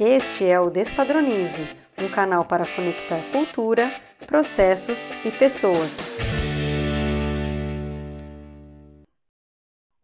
Este é o Despadronize, um canal para conectar cultura, processos e pessoas.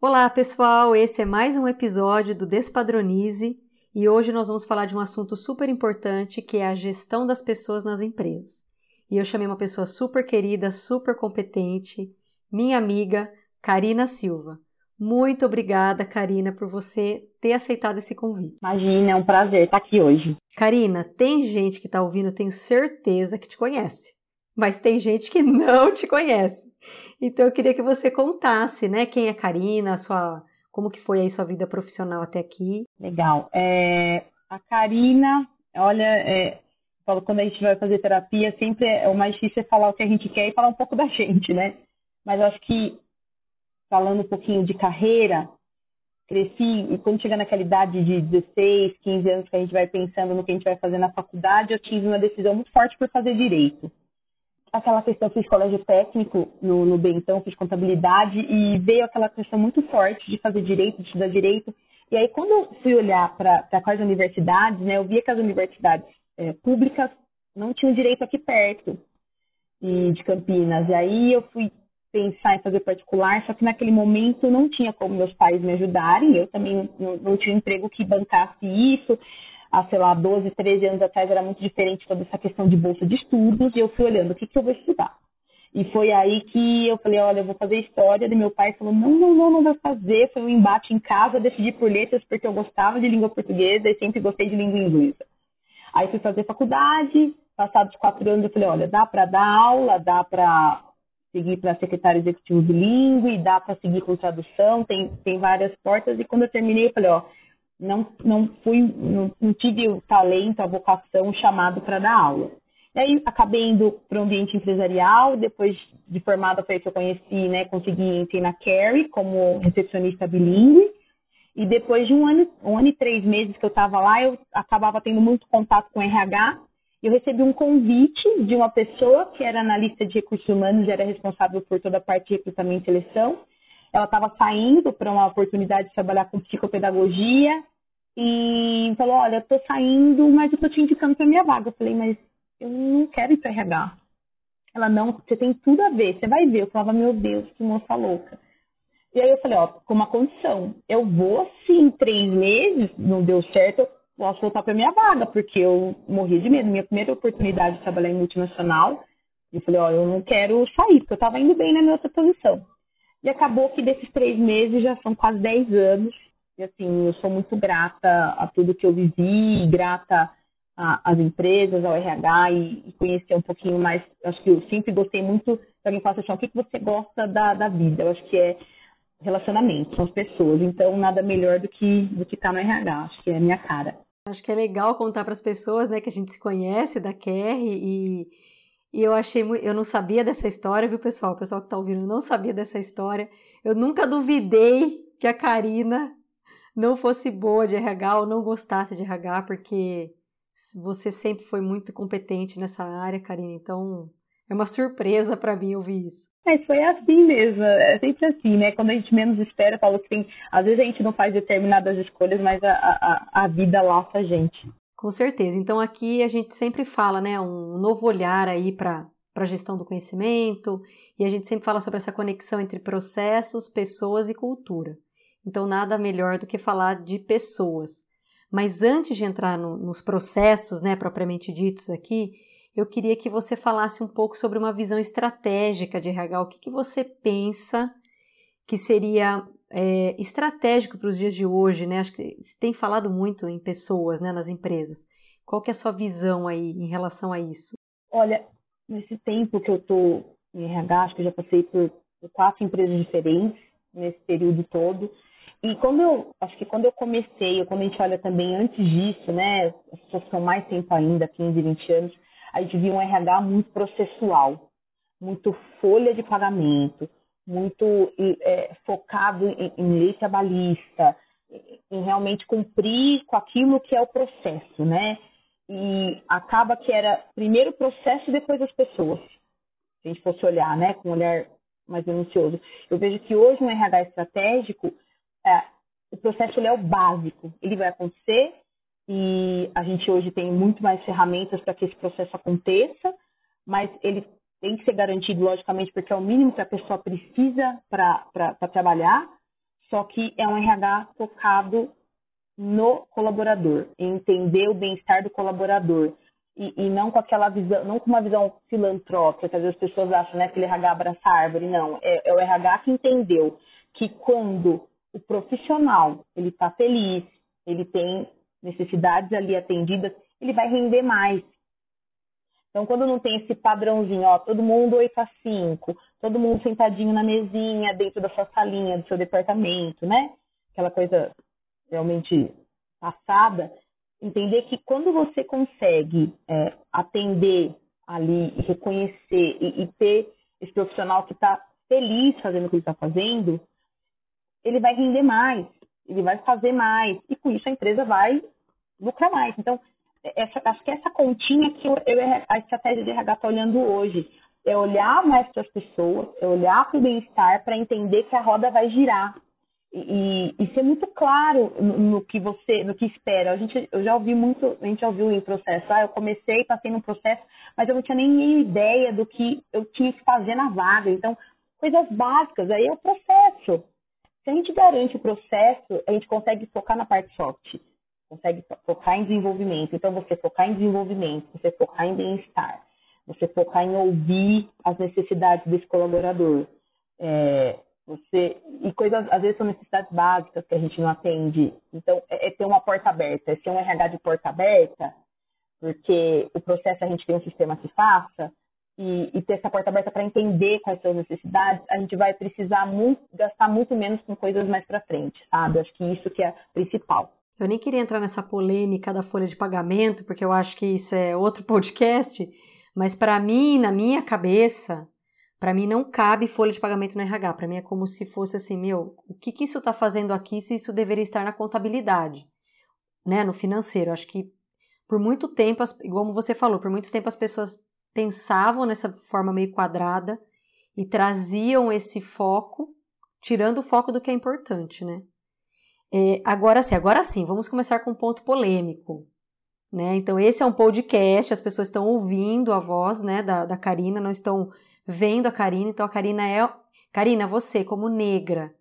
Olá, pessoal! Esse é mais um episódio do Despadronize e hoje nós vamos falar de um assunto super importante que é a gestão das pessoas nas empresas. E eu chamei uma pessoa super querida, super competente, minha amiga Karina Silva. Muito obrigada, Karina, por você ter aceitado esse convite. Imagina, é um prazer estar aqui hoje. Karina, tem gente que está ouvindo, tenho certeza que te conhece, mas tem gente que não te conhece. Então eu queria que você contasse, né, quem é Karina, sua, como que foi aí sua vida profissional até aqui. Legal. É, a Karina, olha, é, quando a gente vai fazer terapia, sempre é, o mais difícil é falar o que a gente quer e falar um pouco da gente, né? Mas eu acho que falando um pouquinho de carreira, cresci e quando chega naquela idade de 16, 15 anos que a gente vai pensando no que a gente vai fazer na faculdade, eu tive uma decisão muito forte por fazer direito. Aquela questão, fiz colégio técnico no, no Bentão, fiz contabilidade e veio aquela questão muito forte de fazer direito, de estudar direito. E aí, quando eu fui olhar para quais universidades, né, eu via que as universidades é, públicas não tinham direito aqui perto e, de Campinas. E aí eu fui pensar em fazer particular, só que naquele momento não tinha como meus pais me ajudarem, eu também não, tinha um emprego que bancasse isso. Há, sei lá, 12, 13 anos atrás era muito diferente toda essa questão de bolsa de estudos, e eu fui olhando o que, que eu vou estudar. E foi aí que eu falei, olha, eu vou fazer história, e meu pai falou, não, não, não, não vou fazer. Foi um embate em casa, decidi por letras porque eu gostava de língua portuguesa e sempre gostei de língua inglesa. Aí fui fazer faculdade, passados quatro anos eu falei, olha, dá para dar aula, dá para seguir para secretário executivo bilíngue, dá para seguir com tradução, tem, tem várias portas. E quando eu terminei, eu falei, ó, não, não fui, não, não tive o talento, a vocação, o chamado para dar aula. E aí acabei indo para o ambiente empresarial, depois de formada foi que eu conheci, né, consegui entrar na Carrie como recepcionista bilíngue. E depois de um ano, um ano e três meses que eu estava lá, eu acabava tendo muito contato com RH eu recebi um convite de uma pessoa que era analista de recursos humanos e era responsável por toda a parte de recrutamento e seleção. Ela estava saindo para uma oportunidade de trabalhar com psicopedagogia e falou: Olha, eu estou saindo, mas eu estou te indicando para minha vaga. Eu falei: Mas eu não quero ir para RH. Ela: Não, você tem tudo a ver, você vai ver. Eu falava: Meu Deus, que moça louca. E aí eu falei: Ó, com uma condição, eu vou, se em três meses não deu certo, posso voltar para minha vaga, porque eu morri de medo. Minha primeira oportunidade de trabalhar em multinacional, eu falei, ó, eu não quero sair, porque eu estava indo bem na minha outra posição. E acabou que desses três meses já são quase dez anos. E assim, eu sou muito grata a tudo que eu vivi, grata às empresas, ao RH e, e, conhecer um pouquinho mais. Acho que eu sempre gostei muito. Se alguém fala assim, o que, que você gosta da, da vida? Eu acho que é relacionamento, são as pessoas. Então, nada melhor do que do que estar tá no RH. Acho que é a minha cara. Acho que é legal contar para as pessoas, né, que a gente se conhece da Kerry e, e eu achei eu não sabia dessa história, viu, pessoal? O pessoal que está ouvindo não sabia dessa história. Eu nunca duvidei que a Karina não fosse boa de RH ou não gostasse de RH, porque você sempre foi muito competente nessa área, Karina. Então, é uma surpresa para mim ouvir isso. Mas foi assim mesmo, é sempre assim, né? Quando a gente menos espera, que tem. Às vezes a gente não faz determinadas escolhas, mas a, a, a vida laça a gente. Com certeza. Então aqui a gente sempre fala, né? Um novo olhar aí para a gestão do conhecimento, e a gente sempre fala sobre essa conexão entre processos, pessoas e cultura. Então nada melhor do que falar de pessoas. Mas antes de entrar no, nos processos, né, propriamente ditos aqui, eu queria que você falasse um pouco sobre uma visão estratégica de RH. O que, que você pensa que seria é, estratégico para os dias de hoje, né? Acho que se tem falado muito em pessoas, né, nas empresas. Qual que é a sua visão aí em relação a isso? Olha, nesse tempo que eu estou em RH, acho que eu já passei por, por quatro empresas diferentes nesse período todo. E quando eu, acho que quando eu comecei, quando a gente olha também antes disso, né, as pessoas mais tempo ainda, 15, 20 anos, a gente via um RH muito processual, muito folha de pagamento, muito é, focado em, em lei trabalhista, em realmente cumprir com aquilo que é o processo, né? E acaba que era primeiro o processo e depois as pessoas. Se a gente fosse olhar, né, com um olhar mais minucioso. Eu vejo que hoje no RH estratégico, é, o processo é o básico. Ele vai acontecer, e a gente hoje tem muito mais ferramentas para que esse processo aconteça, mas ele tem que ser garantido, logicamente, porque é o mínimo que a pessoa precisa para trabalhar, só que é um RH focado no colaborador, entender o bem-estar do colaborador. E, e, não com aquela visão, não com uma visão filantrópica, que às vezes as pessoas acham, né, que ele RH abraça a árvore, não. É, é o RH que entendeu que quando o profissional ele está feliz, ele tem necessidades ali atendidas, ele vai render mais. Então, quando não tem esse padrãozinho, ó, todo mundo 8 a 5, todo mundo sentadinho na mesinha, dentro da sua salinha, do seu departamento, né? Aquela coisa realmente passada, entender que quando você consegue é, atender ali, reconhecer e, e ter esse profissional que está feliz fazendo o que ele está fazendo, ele vai render mais, ele vai fazer mais, e com isso a empresa vai lucrar mais. Então, essa, acho que essa continha que eu, eu, a estratégia de RH está olhando hoje é olhar mais para as pessoas, é olhar para o bem-estar para entender que a roda vai girar e, e, ser muito claro no, no, que você, no que espera. A gente, eu já ouvi muito, a gente já ouviu em processo. Ah, eu comecei, passei no processo, mas eu não tinha nem ideia do que eu tinha que fazer na vaga. Então, coisas básicas. Aí é o processo. Se a gente garante o processo, a gente consegue focar na parte soft, consegue focar em desenvolvimento. Então, você focar em desenvolvimento, você focar em bem-estar, você focar em ouvir as necessidades desse colaborador. É, você e coisas às vezes são necessidades básicas que a gente não atende. Então é, é ter uma porta aberta, é ser um RH de porta aberta, porque o processo a gente tem um sistema que faça e, e ter essa porta aberta para entender quais são as necessidades, a gente vai precisar muito, gastar muito menos com coisas mais para frente, sabe? Acho que isso que é principal. Eu nem queria entrar nessa polêmica da folha de pagamento, porque eu acho que isso é outro podcast, mas para mim, na minha cabeça, para mim não cabe folha de pagamento no RH. Para mim é como se fosse assim, meu, o que, que isso está fazendo aqui se isso deveria estar na contabilidade, né, no financeiro. Acho que por muito tempo, como você falou, por muito tempo as pessoas pensavam nessa forma meio quadrada e traziam esse foco, tirando o foco do que é importante, né? É, agora sim, agora sim, vamos começar com um ponto polêmico. Né? Então, esse é um podcast, as pessoas estão ouvindo a voz né, da, da Karina, não estão vendo a Karina. Então a Karina é. Karina, você, como negra,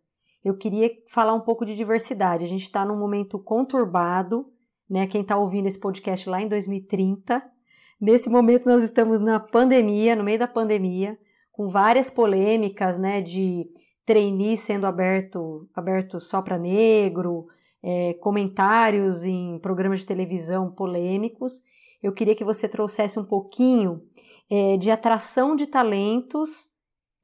eu queria falar um pouco de diversidade. A gente está num momento conturbado, né? Quem está ouvindo esse podcast lá em 2030. Nesse momento nós estamos na pandemia, no meio da pandemia, com várias polêmicas, né? De trainee sendo aberto, aberto só para negro, é, comentários em programas de televisão polêmicos. Eu queria que você trouxesse um pouquinho é, de atração de talentos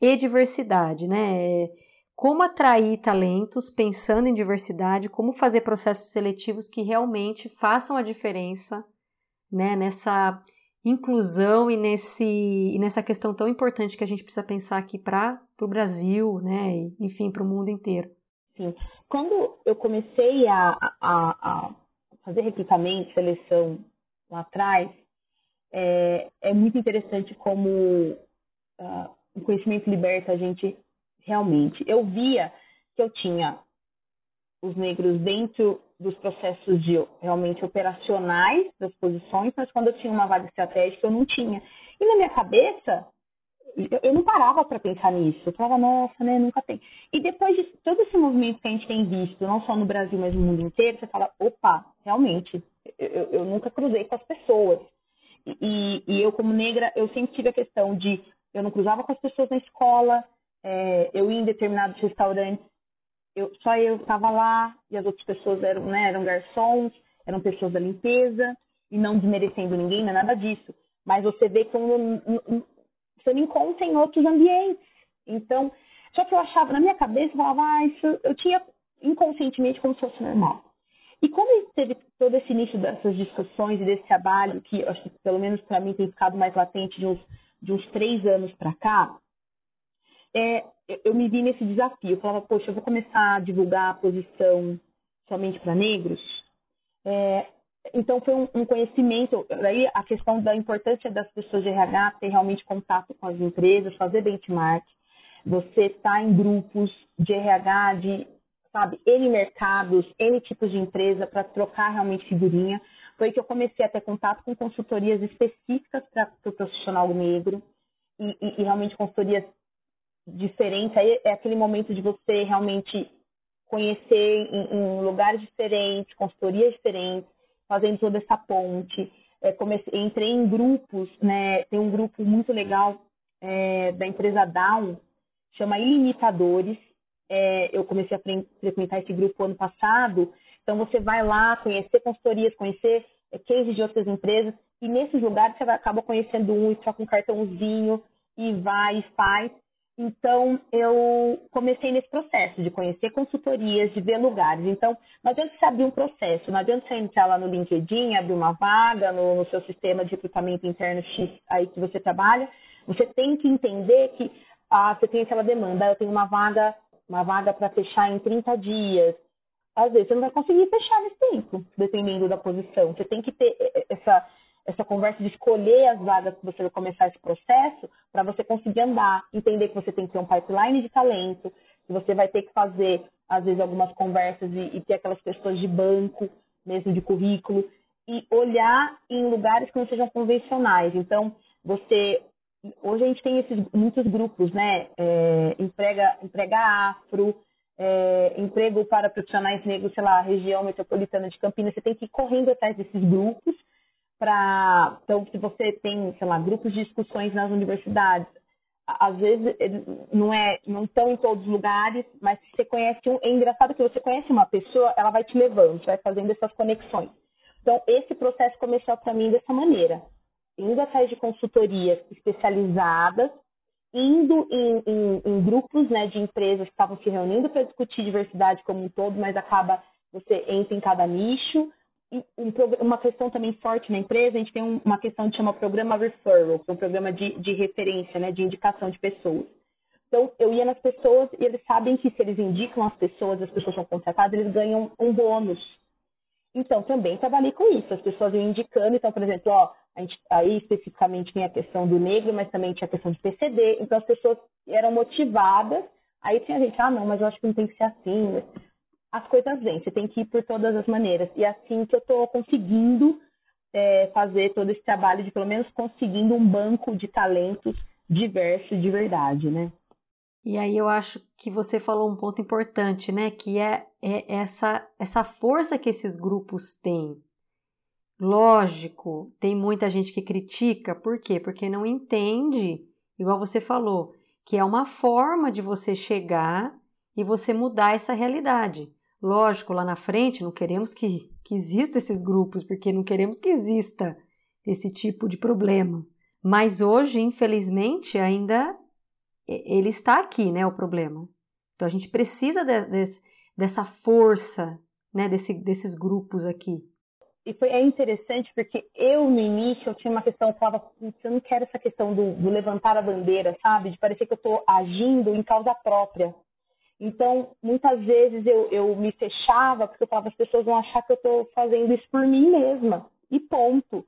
e diversidade, né? Como atrair talentos pensando em diversidade, como fazer processos seletivos que realmente façam a diferença, né? Nessa inclusão e, nesse, e nessa questão tão importante que a gente precisa pensar aqui para o Brasil, né? E, enfim, para o mundo inteiro. Sim. Quando eu comecei a, a, a fazer recrutamento, seleção lá atrás, é, é muito interessante como uh, o conhecimento liberta a gente realmente. Eu via que eu tinha os negros dentro dos processos de realmente operacionais das posições, mas quando eu tinha uma vaga estratégica eu não tinha. E na minha cabeça, eu não parava para pensar nisso. Eu falava, nossa, né, nunca tem. E depois de todo esse movimento que a gente tem visto, não só no Brasil, mas no mundo inteiro, você fala, opa, realmente, eu, eu nunca cruzei com as pessoas. E, e, eu, como negra, eu sempre tive a questão de eu não cruzava com as pessoas na escola, é, eu ia em determinados restaurantes, eu, só eu estava lá e as outras pessoas eram, né, eram garçons, eram pessoas da limpeza, e não desmerecendo ninguém, não é nada disso. Mas você vê que você não encontra em outros ambientes. Então, só que eu achava, na minha cabeça, eu falava, ah, isso eu tinha inconscientemente como se fosse normal. E como teve todo esse início dessas discussões e desse trabalho, que acho que pelo menos para mim tem ficado mais latente de uns, de uns três anos para cá, é, eu me vi nesse desafio. Eu falava, poxa, eu vou começar a divulgar a posição somente para negros. É, então foi um, um, conhecimento, daí a questão da importância das pessoas de RH ter realmente contato com as empresas, fazer benchmark, você estar tá em grupos de RH de sabe, N mercados, N tipos de empresa para trocar realmente figurinha. Foi que eu comecei a ter contato com consultorias específicas para o pro profissional negro e, e, e realmente consultorias diferentes. Aí é aquele momento de você realmente conhecer em, em lugares diferentes, consultorias diferentes, fazendo toda essa ponte. É, comecei, entrei em grupos, né? Tem um grupo muito legal é, da empresa Down, chama Ilimitadores. É, eu comecei a frequentar esse grupo ano passado. Então, você vai lá conhecer consultorias, conhecer é, cases de outras empresas, e nesses lugares você acaba conhecendo um e troca um cartãozinho, e vai e faz. Então, eu comecei nesse processo de conhecer consultorias, de ver lugares. Então, não adianta você abrir um processo, não adianta você entrar lá no LinkedIn, abrir uma vaga no, no seu sistema de recrutamento interno X aí que você trabalha. Você tem que entender que ah, você tem aquela demanda, eu tenho uma vaga, uma vaga para fechar em 30 dias. Às vezes você não vai conseguir fechar nesse tempo, dependendo da posição. Você tem que ter essa essa conversa de escolher as vagas que você vai começar esse processo para você conseguir andar, entender que você tem que ter um pipeline de talento, que você vai ter que fazer, às vezes, algumas conversas e, e ter aquelas pessoas de banco, mesmo de currículo, e olhar em lugares que não sejam convencionais. Então, você. Hoje a gente tem esses, muitos grupos, né? É, emprega, emprega afro, é, emprego para profissionais negros, sei lá, região metropolitana de Campinas. Você tem que ir correndo atrás desses grupos para. Então, se você tem, sei lá, grupos de discussões nas universidades, às vezes não é não estão em todos os lugares, mas você conhece um, é engraçado que você conhece uma pessoa, ela vai te levando, vai fazendo essas conexões. Então esse processo começou para mim dessa maneira, indo atrás de consultorias especializadas, indo em, em, em grupos né, de empresas que estavam se reunindo para discutir diversidade como um todo, mas acaba você entra em cada nicho, uma questão também forte na empresa, a gente tem uma questão que chama programa referral, que é um programa de, de referência, né, de indicação de pessoas. Então, eu ia nas pessoas e eles sabem que se eles indicam as pessoas, as pessoas são contratadas, eles ganham um bônus. Então, também trabalhei com isso. As pessoas iam indicando, então, por exemplo, ó, gente, aí especificamente tem a questão do negro, mas também tinha a questão de PCD. Então, as pessoas eram motivadas. Aí tinha gente, ah, não, mas eu acho que não tem que ser assim as coisas vêm, você tem que ir por todas as maneiras. E é assim que eu estou conseguindo é, fazer todo esse trabalho de pelo menos conseguindo um banco de talentos diverso de verdade, né? E aí eu acho que você falou um ponto importante, né? Que é, é essa, essa força que esses grupos têm. Lógico, tem muita gente que critica, por quê? Porque não entende, igual você falou, que é uma forma de você chegar e você mudar essa realidade. Lógico, lá na frente não queremos que, que exista esses grupos, porque não queremos que exista esse tipo de problema. Mas hoje, infelizmente, ainda ele está aqui, né, o problema. Então a gente precisa de, de, dessa força, né, desse, desses grupos aqui. E foi é interessante porque eu no início eu tinha uma questão, eu falava, eu não quero essa questão do, do levantar a bandeira, sabe, de parecer que eu estou agindo em causa própria. Então, muitas vezes eu, eu me fechava porque eu falava, as pessoas vão achar que eu estou fazendo isso por mim mesma. E ponto.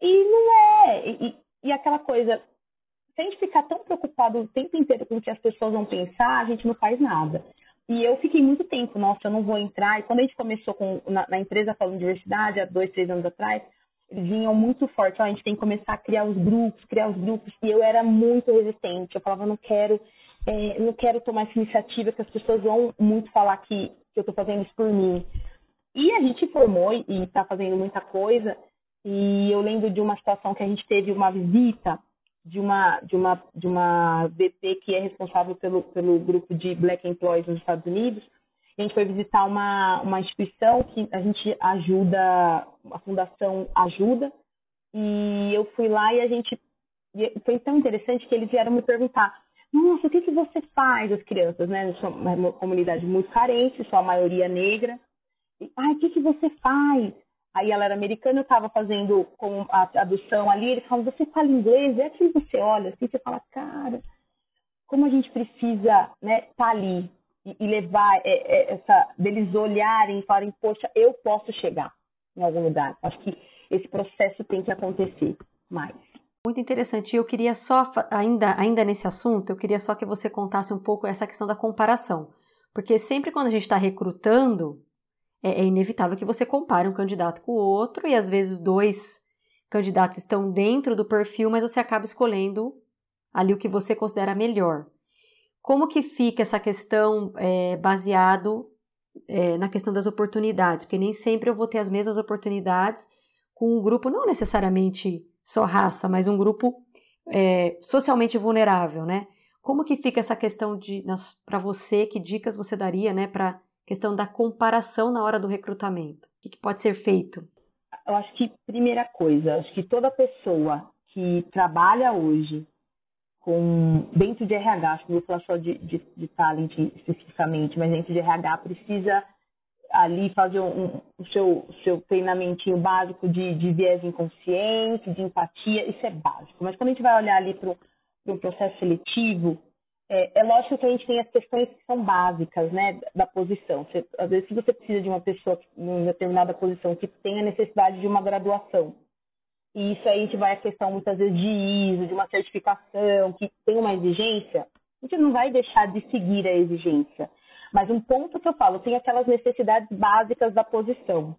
E não é. E, e aquela coisa, se a gente ficar tão preocupado o tempo inteiro com o que as pessoas vão pensar, a gente não faz nada. E eu fiquei muito tempo, nossa, eu não vou entrar. E quando a gente começou com, na, na empresa falando diversidade, há dois, três anos atrás, eles vinham muito forte, a gente tem que começar a criar os grupos, criar os grupos. E eu era muito resistente. Eu falava, não quero, é, não quero tomar essa iniciativa, que as pessoas vão muito falar que, que eu estou fazendo isso por mim. E a gente formou e está fazendo muita coisa. E eu lembro de uma situação que a gente teve uma visita de uma de uma de uma VP que é responsável pelo pelo grupo de Black Employees nos Estados Unidos. A gente foi visitar uma uma instituição que a gente ajuda, a fundação ajuda. E eu fui lá e a gente foi tão interessante que eles vieram me perguntar nossa, o que, que você faz, as crianças, né? Uma comunidade muito carente, sua maioria negra. E, Ai, o que, que você faz? Aí ela era americana, eu estava fazendo com a tradução ali, eles falam, você fala inglês? É que você olha assim, você fala, cara, como a gente precisa né, tá ali e, e levar é, é, essa, deles olharem e falarem, poxa, eu posso chegar em algum lugar. Acho que esse processo tem que acontecer mais. Muito interessante. Eu queria só, ainda, ainda nesse assunto, eu queria só que você contasse um pouco essa questão da comparação. Porque sempre quando a gente está recrutando, é, é inevitável que você compare um candidato com o outro e às vezes dois candidatos estão dentro do perfil, mas você acaba escolhendo ali o que você considera melhor. Como que fica essa questão é, baseado é, na questão das oportunidades? Porque nem sempre eu vou ter as mesmas oportunidades com um grupo, não necessariamente só raça, mas um grupo é, socialmente vulnerável, né? Como que fica essa questão de para você? Que dicas você daria, né, para questão da comparação na hora do recrutamento? O que, que pode ser feito? Eu acho que primeira coisa, acho que toda pessoa que trabalha hoje com dentro de RH, acho que não vou falar só de, de, de talent especificamente, mas dentro de RH precisa ali fazer um, o seu, seu treinamentinho básico de, de viés inconsciente, de empatia, isso é básico. Mas quando a gente vai olhar ali para o processo seletivo, é, é, lógico que a gente tem as questões que são básicas, né, da posição. Você, às vezes, se você precisa de uma pessoa em determinada posição que tenha necessidade de uma graduação, e isso aí a gente vai a questão muitas vezes de ISO, de uma certificação, que tem uma exigência, a gente não vai deixar de seguir a exigência. Mas um ponto que eu falo, tem aquelas necessidades básicas da posição.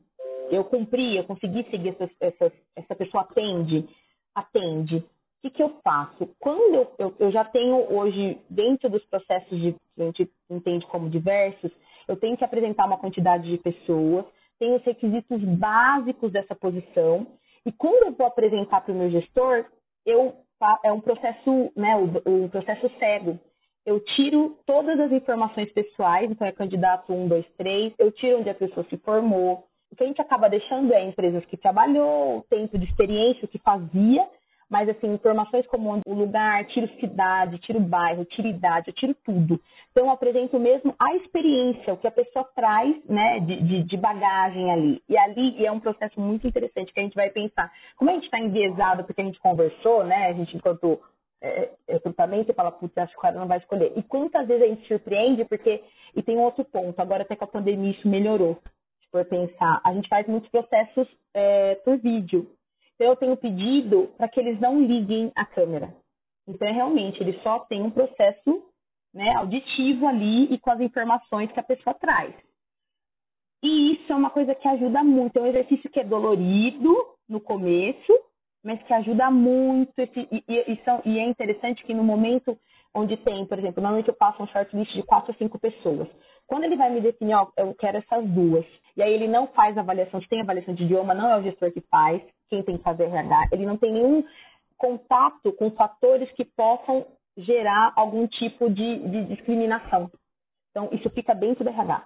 Eu cumpri, eu consegui seguir essas, essas, essa pessoa atende, atende que, que eu faço? Quando eu, eu, eu, já tenho hoje, dentro dos processos de, a gente entende como diversos, eu tenho que apresentar uma quantidade de pessoas, tenho os requisitos básicos dessa posição, e quando eu vou apresentar para o meu gestor, eu, é um processo, né, um processo cego. Eu tiro todas as informações pessoais, então é candidato 1, 2, 3, eu tiro onde a pessoa se formou. O que a gente acaba deixando é empresas que trabalhou, o tempo de experiência, o que fazia, mas assim, informações como o lugar, tiro cidade, tiro bairro, tiro idade, eu tiro tudo. Então, eu apresento mesmo a experiência, o que a pessoa traz, né, de, de, de bagagem ali. E ali e é um processo muito interessante que a gente vai pensar. Como a gente está enviesado porque a gente conversou, né, a gente enquanto é, recrutamento, e fala, putz, acho que o cara não vai escolher. E quantas vezes a gente surpreende, porque, e tem um outro ponto, agora até com a pandemia isso melhorou, se for pensar, a gente faz muitos processos é, por vídeo, então, eu tenho pedido para que eles não liguem a câmera. Então, é realmente, ele só tem um processo né, auditivo ali e com as informações que a pessoa traz. E isso é uma coisa que ajuda muito. É um exercício que é dolorido no começo, mas que ajuda muito. Esse, e, e, são, e, é interessante que no momento onde tem, por exemplo, normalmente eu passo um shortlist de quatro ou cinco pessoas. Quando ele vai me definir, ó, eu quero essas duas, e aí ele não faz avaliação, se tem avaliação de idioma, não é o gestor que faz, quem tem que fazer RH, ele não tem nenhum contato com fatores que possam gerar algum tipo de, de discriminação. Então, isso fica dentro do RH.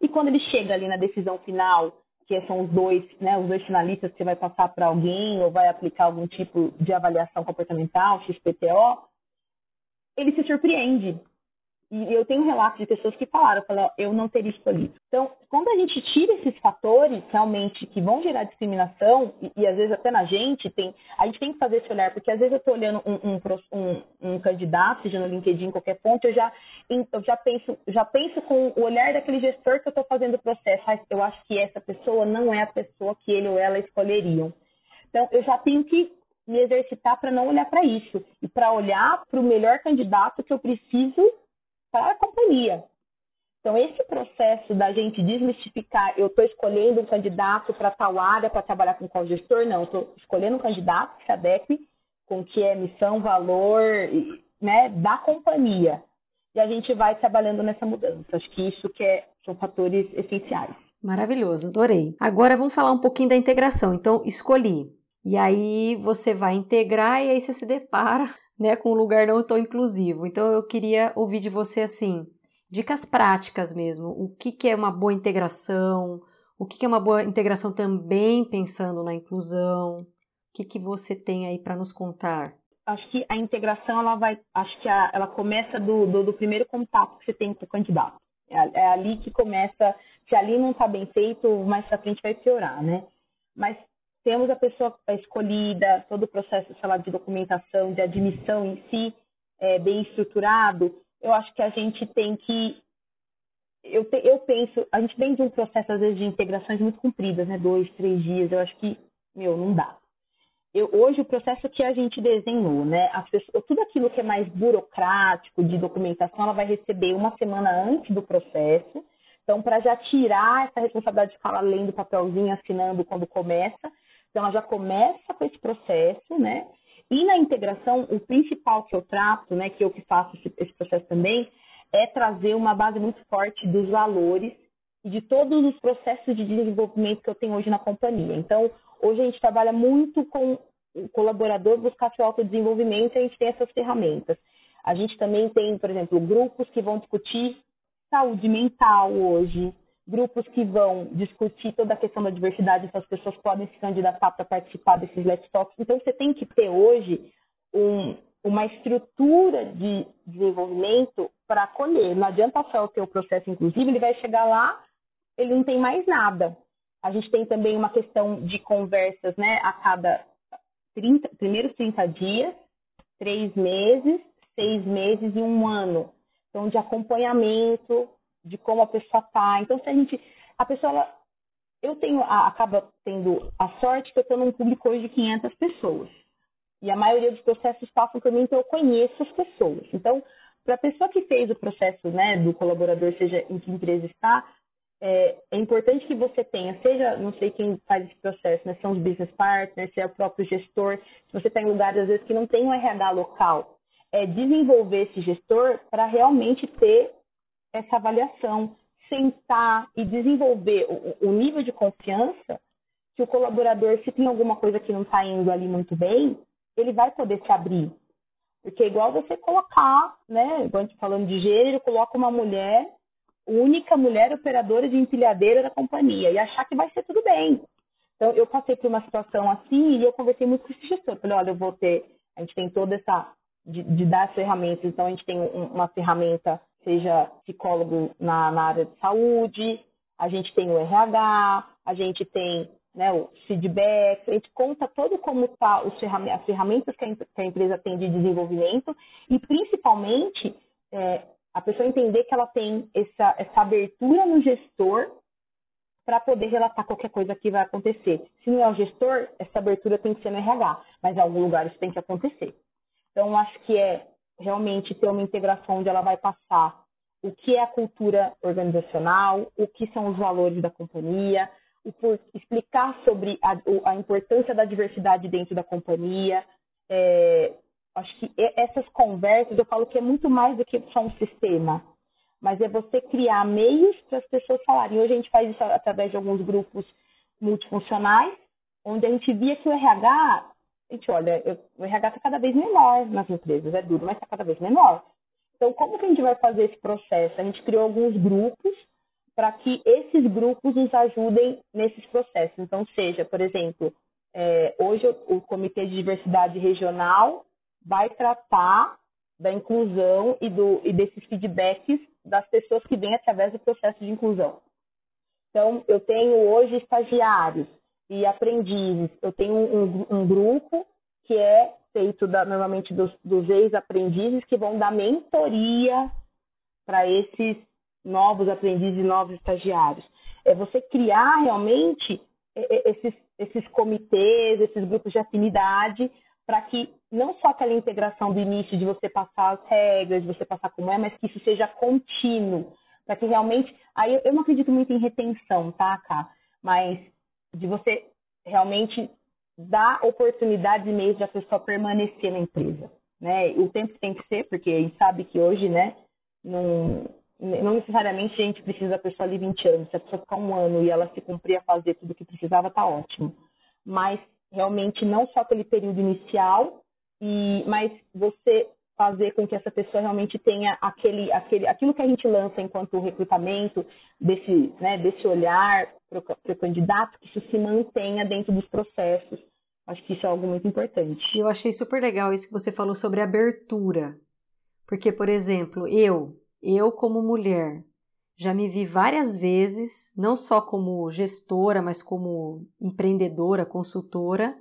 E quando ele chega ali na decisão final, que são os dois, né, os dois finalistas que você vai passar para alguém ou vai aplicar algum tipo de avaliação comportamental, XPTO, ele se surpreende. E eu tenho relatos de pessoas que falaram, falaram, eu não teria escolhido. Então, quando a gente tira esses fatores realmente que vão gerar discriminação, e, e às vezes até na gente, tem, a gente tem que fazer esse olhar, porque às vezes eu estou olhando um, um, um, um, candidato, seja no LinkedIn, qualquer fonte, eu já, eu já, penso, já penso com o olhar daquele gestor que eu estou fazendo o processo. Eu acho que essa pessoa não é a pessoa que ele ou ela escolheriam. Então, eu já tenho que me exercitar para não olhar para isso e para olhar para o melhor candidato que eu preciso para a companhia. Então, esse processo da gente desmistificar, eu estou escolhendo um candidato para tal área, para trabalhar com qual gestor, não, estou escolhendo um candidato que se adeque com que é missão, valor, né, da companhia. E a gente vai trabalhando nessa mudança. Acho que isso que é, são fatores essenciais. Maravilhoso, adorei. Agora vamos falar um pouquinho da integração. Então, escolhi. E aí você vai integrar e aí você se depara né, com um lugar não tão inclusivo. Então eu queria ouvir de você assim, dicas práticas mesmo. O que, que é uma boa integração? O que, que é uma boa integração também pensando na inclusão? O que, que você tem aí para nos contar? Acho que a integração ela vai, acho que a, ela começa do, do, do, primeiro contato que você tem com o candidato. É, é ali que começa. Se ali não está bem feito, mais para frente vai piorar, né? Mas temos a pessoa escolhida, todo o processo, sei lá, de documentação, de admissão em si, é, bem estruturado, eu acho que a gente tem que. Eu, te, eu penso, a gente vem de um processo, às vezes, de integrações muito compridas, né? Dois, três dias, eu acho que, meu, não dá. eu, hoje o processo que a gente desenhou, né? Pessoas, tudo aquilo que é mais burocrático, de documentação, ela vai receber uma semana antes do processo. Então, para já tirar essa responsabilidade de ficar lendo papelzinho, assinando quando começa, então ela já começa com esse processo, né? E na integração, o principal que eu trato, né, que eu que faço esse, esse processo também, é trazer uma base muito forte dos valores e de todos os processos de desenvolvimento que eu tenho hoje na companhia. Então, hoje a gente trabalha muito com o colaborador buscar seu autodesenvolvimento e a gente tem essas ferramentas. A gente também tem, por exemplo, grupos que vão discutir saúde mental hoje, grupos que vão discutir toda a questão da diversidade, então as pessoas podem se candidatar para participar desses Let's Talks. Então, você tem que ter hoje um, uma estrutura de desenvolvimento para acolher. Não adianta só o processo inclusivo, ele vai chegar lá, ele não tem mais nada. A gente tem também uma questão de conversas né, a cada 30, primeiros 30 dias, três meses, seis meses e um ano. Então, de acompanhamento, de como a pessoa está. Então, se a gente. A pessoa, ela, eu tenho, acaba tendo a sorte que eu estou num público hoje de 500 pessoas. E a maioria dos processos passam por mim, então eu conheço as pessoas. Então, para a pessoa que fez o processo né, do colaborador, seja em que empresa está, é, é, importante que você tenha, seja, não sei quem faz esse processo, né, são os business partners, se é o próprio gestor, se você está em lugares, às vezes, que não tem um RH local, é desenvolver esse gestor para realmente ter essa avaliação, sentar e desenvolver o, o nível de confiança que o colaborador, se tem alguma coisa que não está indo ali muito bem, ele vai poder se abrir. Porque é igual você colocar, né, igual a gente falando de gênero, coloca uma mulher, única mulher operadora de empilhadeira da companhia, e achar que vai ser tudo bem. Então, eu passei por uma situação assim e eu conversei muito com esse gestor. Falei, olha, eu vou ter, a gente tem toda essa, de, de dar as ferramentas, então a gente tem um, uma ferramenta, seja psicólogo na, na área de saúde, a gente tem o RH, a gente tem né, o feedback, a gente conta todo como está as ferramentas que a, empresa tem de desenvolvimento e, principalmente, é, a pessoa entender que ela tem essa, essa abertura no gestor para poder relatar qualquer coisa que vai acontecer. Se não é o gestor, essa abertura tem que ser no RH, mas em algum lugar isso tem que acontecer. Então, acho que é realmente ter uma integração onde ela vai passar o que é a cultura organizacional, o que são os valores da companhia, explicar sobre a, a, importância da diversidade dentro da companhia. É, acho que essas conversas, eu falo que é muito mais do que só um sistema, mas é você criar meios para as pessoas falarem. Hoje a gente faz isso através de alguns grupos multifuncionais, onde a gente via que o RH, a gente olha, o RH está cada vez menor nas empresas, é duro, mas está cada vez menor. Então, como que a gente vai fazer esse processo? A gente criou alguns grupos para que esses grupos nos ajudem nesses processos. Então, seja, por exemplo, é, hoje o Comitê de Diversidade Regional vai tratar da inclusão e, do, e desses feedbacks das pessoas que vêm através do processo de inclusão. Então, eu tenho hoje estagiários e aprendizes. Eu tenho um, um grupo que é feito da, normalmente dos, dos ex-aprendizes que vão dar mentoria para esses novos aprendizes novos estagiários. É você criar realmente esses, esses comitês, esses grupos de afinidade, para que não só aquela integração do início de você passar as regras, de você passar como é, mas que isso seja contínuo, para que realmente. Aí eu não acredito muito em retenção, tá, Cá? Mas de você realmente dar oportunidades e de a pessoa permanecer na empresa. Né? O tempo tem que ser, porque a gente sabe que hoje, né, não, não necessariamente a gente precisa da pessoa ali 20 anos. Se a pessoa ficar um ano e ela se cumprir a fazer tudo o que precisava, tá ótimo. Mas realmente não só aquele período inicial, e, mas você fazer com que essa pessoa realmente tenha aquele, aquele, aquilo que a gente lança enquanto recrutamento, desse, né, desse olhar para o candidato, que isso se mantenha dentro dos processos. Acho que isso é algo muito importante. Eu achei super legal isso que você falou sobre abertura. Porque, por exemplo, eu, eu, como mulher, já me vi várias vezes, não só como gestora, mas como empreendedora, consultora,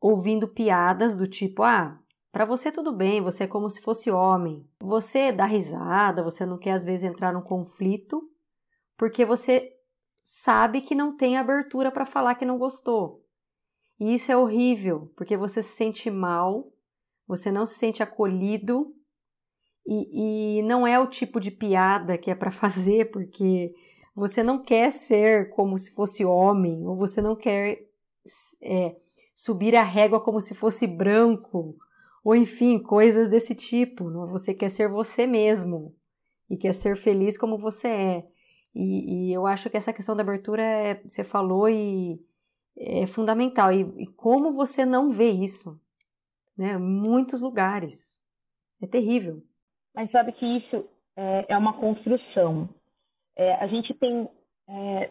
ouvindo piadas do tipo: ah, para você tudo bem, você é como se fosse homem. Você dá risada, você não quer às vezes entrar num conflito, porque você sabe que não tem abertura para falar que não gostou. E isso é horrível, porque você se sente mal, você não se sente acolhido e, e não é o tipo de piada que é para fazer, porque você não quer ser como se fosse homem, ou você não quer é, subir a régua como se fosse branco, ou enfim, coisas desse tipo. Você quer ser você mesmo e quer ser feliz como você é. E, e eu acho que essa questão da abertura, é, você falou, e é fundamental. E, e como você não vê isso? Né? Muitos lugares. É terrível. Mas sabe que isso é, é uma construção. É, a gente tem, é,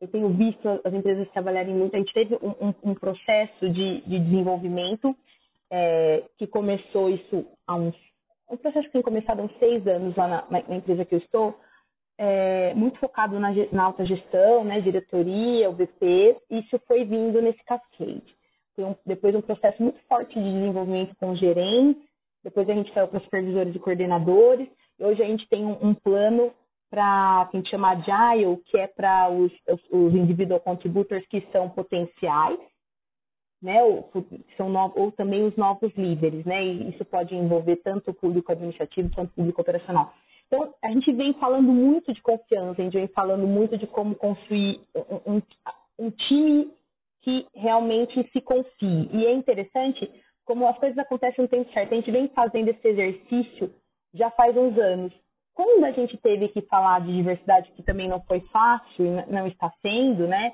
eu tenho visto as empresas trabalharem muito, a gente teve um, um, um processo de, de desenvolvimento é, que começou isso há uns, um processo que tem começado há uns seis anos lá na, na empresa que eu estou, é, muito focado na, na, alta gestão, né, diretoria, o VP, isso foi vindo nesse cascade. Foi um, depois um processo muito forte de desenvolvimento com gerentes, depois a gente saiu para supervisores e coordenadores, e hoje a gente tem um, um plano para a gente chama Agile, que é para os, os, os, individual contributors que são potenciais, né, ou, são novos, ou também os novos líderes, né, e isso pode envolver tanto o público administrativo quanto o público operacional. Então, a gente vem falando muito de confiança, a gente vem falando muito de como construir um, um, um time que realmente se confie. E é interessante como as coisas acontecem no tempo certo. A gente vem fazendo esse exercício já faz uns anos. Quando a gente teve que falar de diversidade, que também não foi fácil não está sendo, né?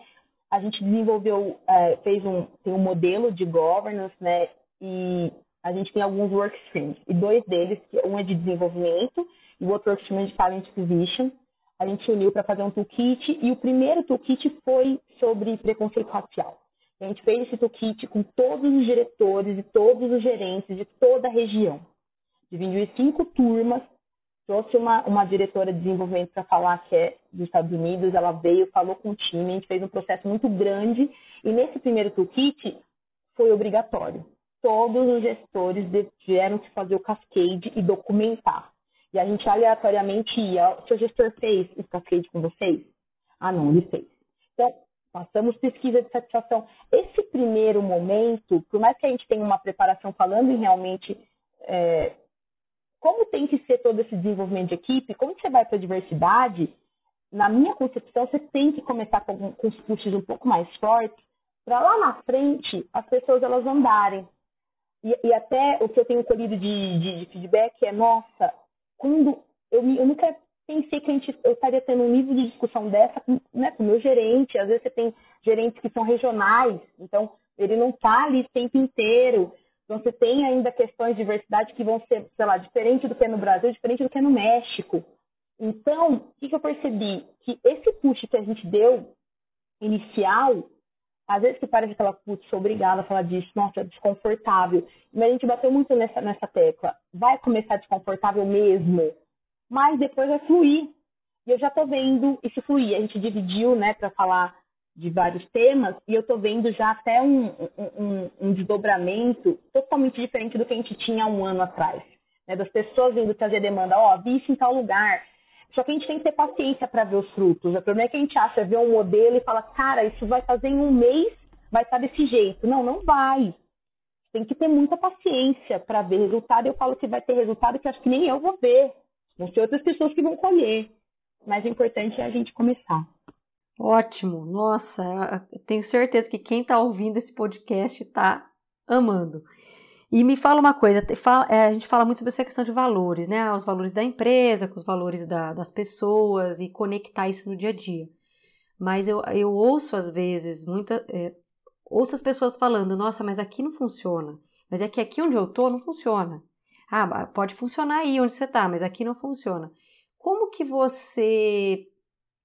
A gente desenvolveu, é, fez um, tem um modelo de governance, né? E a gente tem alguns work streams. E dois deles, um é de desenvolvimento e o outro work stream é de talent acquisition. A gente uniu para fazer um toolkit e o primeiro toolkit foi sobre preconceito racial. A gente fez esse toolkit com todos os diretores e todos os gerentes de toda a região. Dividiu em cinco turmas, trouxe uma, uma diretora de desenvolvimento para falar que é dos Estados Unidos, ela veio, falou com o time, a gente fez um processo muito grande e nesse primeiro toolkit foi obrigatório. Todos os gestores tiveram que fazer o cascade e documentar. E a gente aleatoriamente ia, seu gestor fez o cascade com vocês? Ah, não, ele fez. Então, passamos pesquisa de satisfação. Esse primeiro momento, por mais que a gente tenha uma preparação falando em realmente é, como tem que ser todo esse desenvolvimento de equipe, como você vai para a diversidade, na minha concepção, você tem que começar com, com os pushes um pouco mais fortes, para lá na frente as pessoas elas andarem. E, e, até o que eu tenho colhido de, de, de feedback é, nossa, quando eu, eu nunca pensei que gente, eu estaria tendo um nível de discussão dessa né, com o meu gerente. Às vezes você tem gerentes que são regionais, então ele não está ali o tempo inteiro. Então você tem ainda questões de diversidade que vão ser, sei lá, diferente do que é no Brasil, diferente do que é no México. Então, o que, eu percebi? Que esse push que a gente deu inicial, às vezes que parece aquela, putz, sou obrigada a falar disso, nossa, é desconfortável. Mas a gente bateu muito nessa, nessa tecla. Vai começar desconfortável mesmo? mas depois vai fluir. E eu já estou vendo isso fluir. A gente dividiu, né, para falar de vários temas, e eu estou vendo já até um, um, um, desdobramento totalmente diferente do que a gente tinha um ano atrás. Né, das pessoas vindo trazer demanda, ó, oh, vi isso em tal lugar. Só que a gente tem que ter paciência para ver os frutos. O problema é que a gente acha, vê um modelo e fala, cara, isso vai fazer em um mês, vai estar desse jeito. Não, não vai. Tem que ter muita paciência para ver resultado. Eu falo que vai ter resultado que acho que nem eu vou ver. Vão ser outras pessoas que vão colher. Mas o importante é a gente começar. Ótimo, nossa, tenho certeza que quem está ouvindo esse podcast está amando. E me fala uma coisa, é, a gente fala muito sobre essa questão de valores, né? Os valores da empresa, com os valores da, das pessoas e conectar isso no dia a dia. Mas eu, eu ouço às vezes, muita, é, ouço as pessoas falando, nossa, mas aqui não funciona. Mas é que aqui onde eu tô não funciona. Ah, pode funcionar aí onde você está, mas aqui não funciona. Como que você.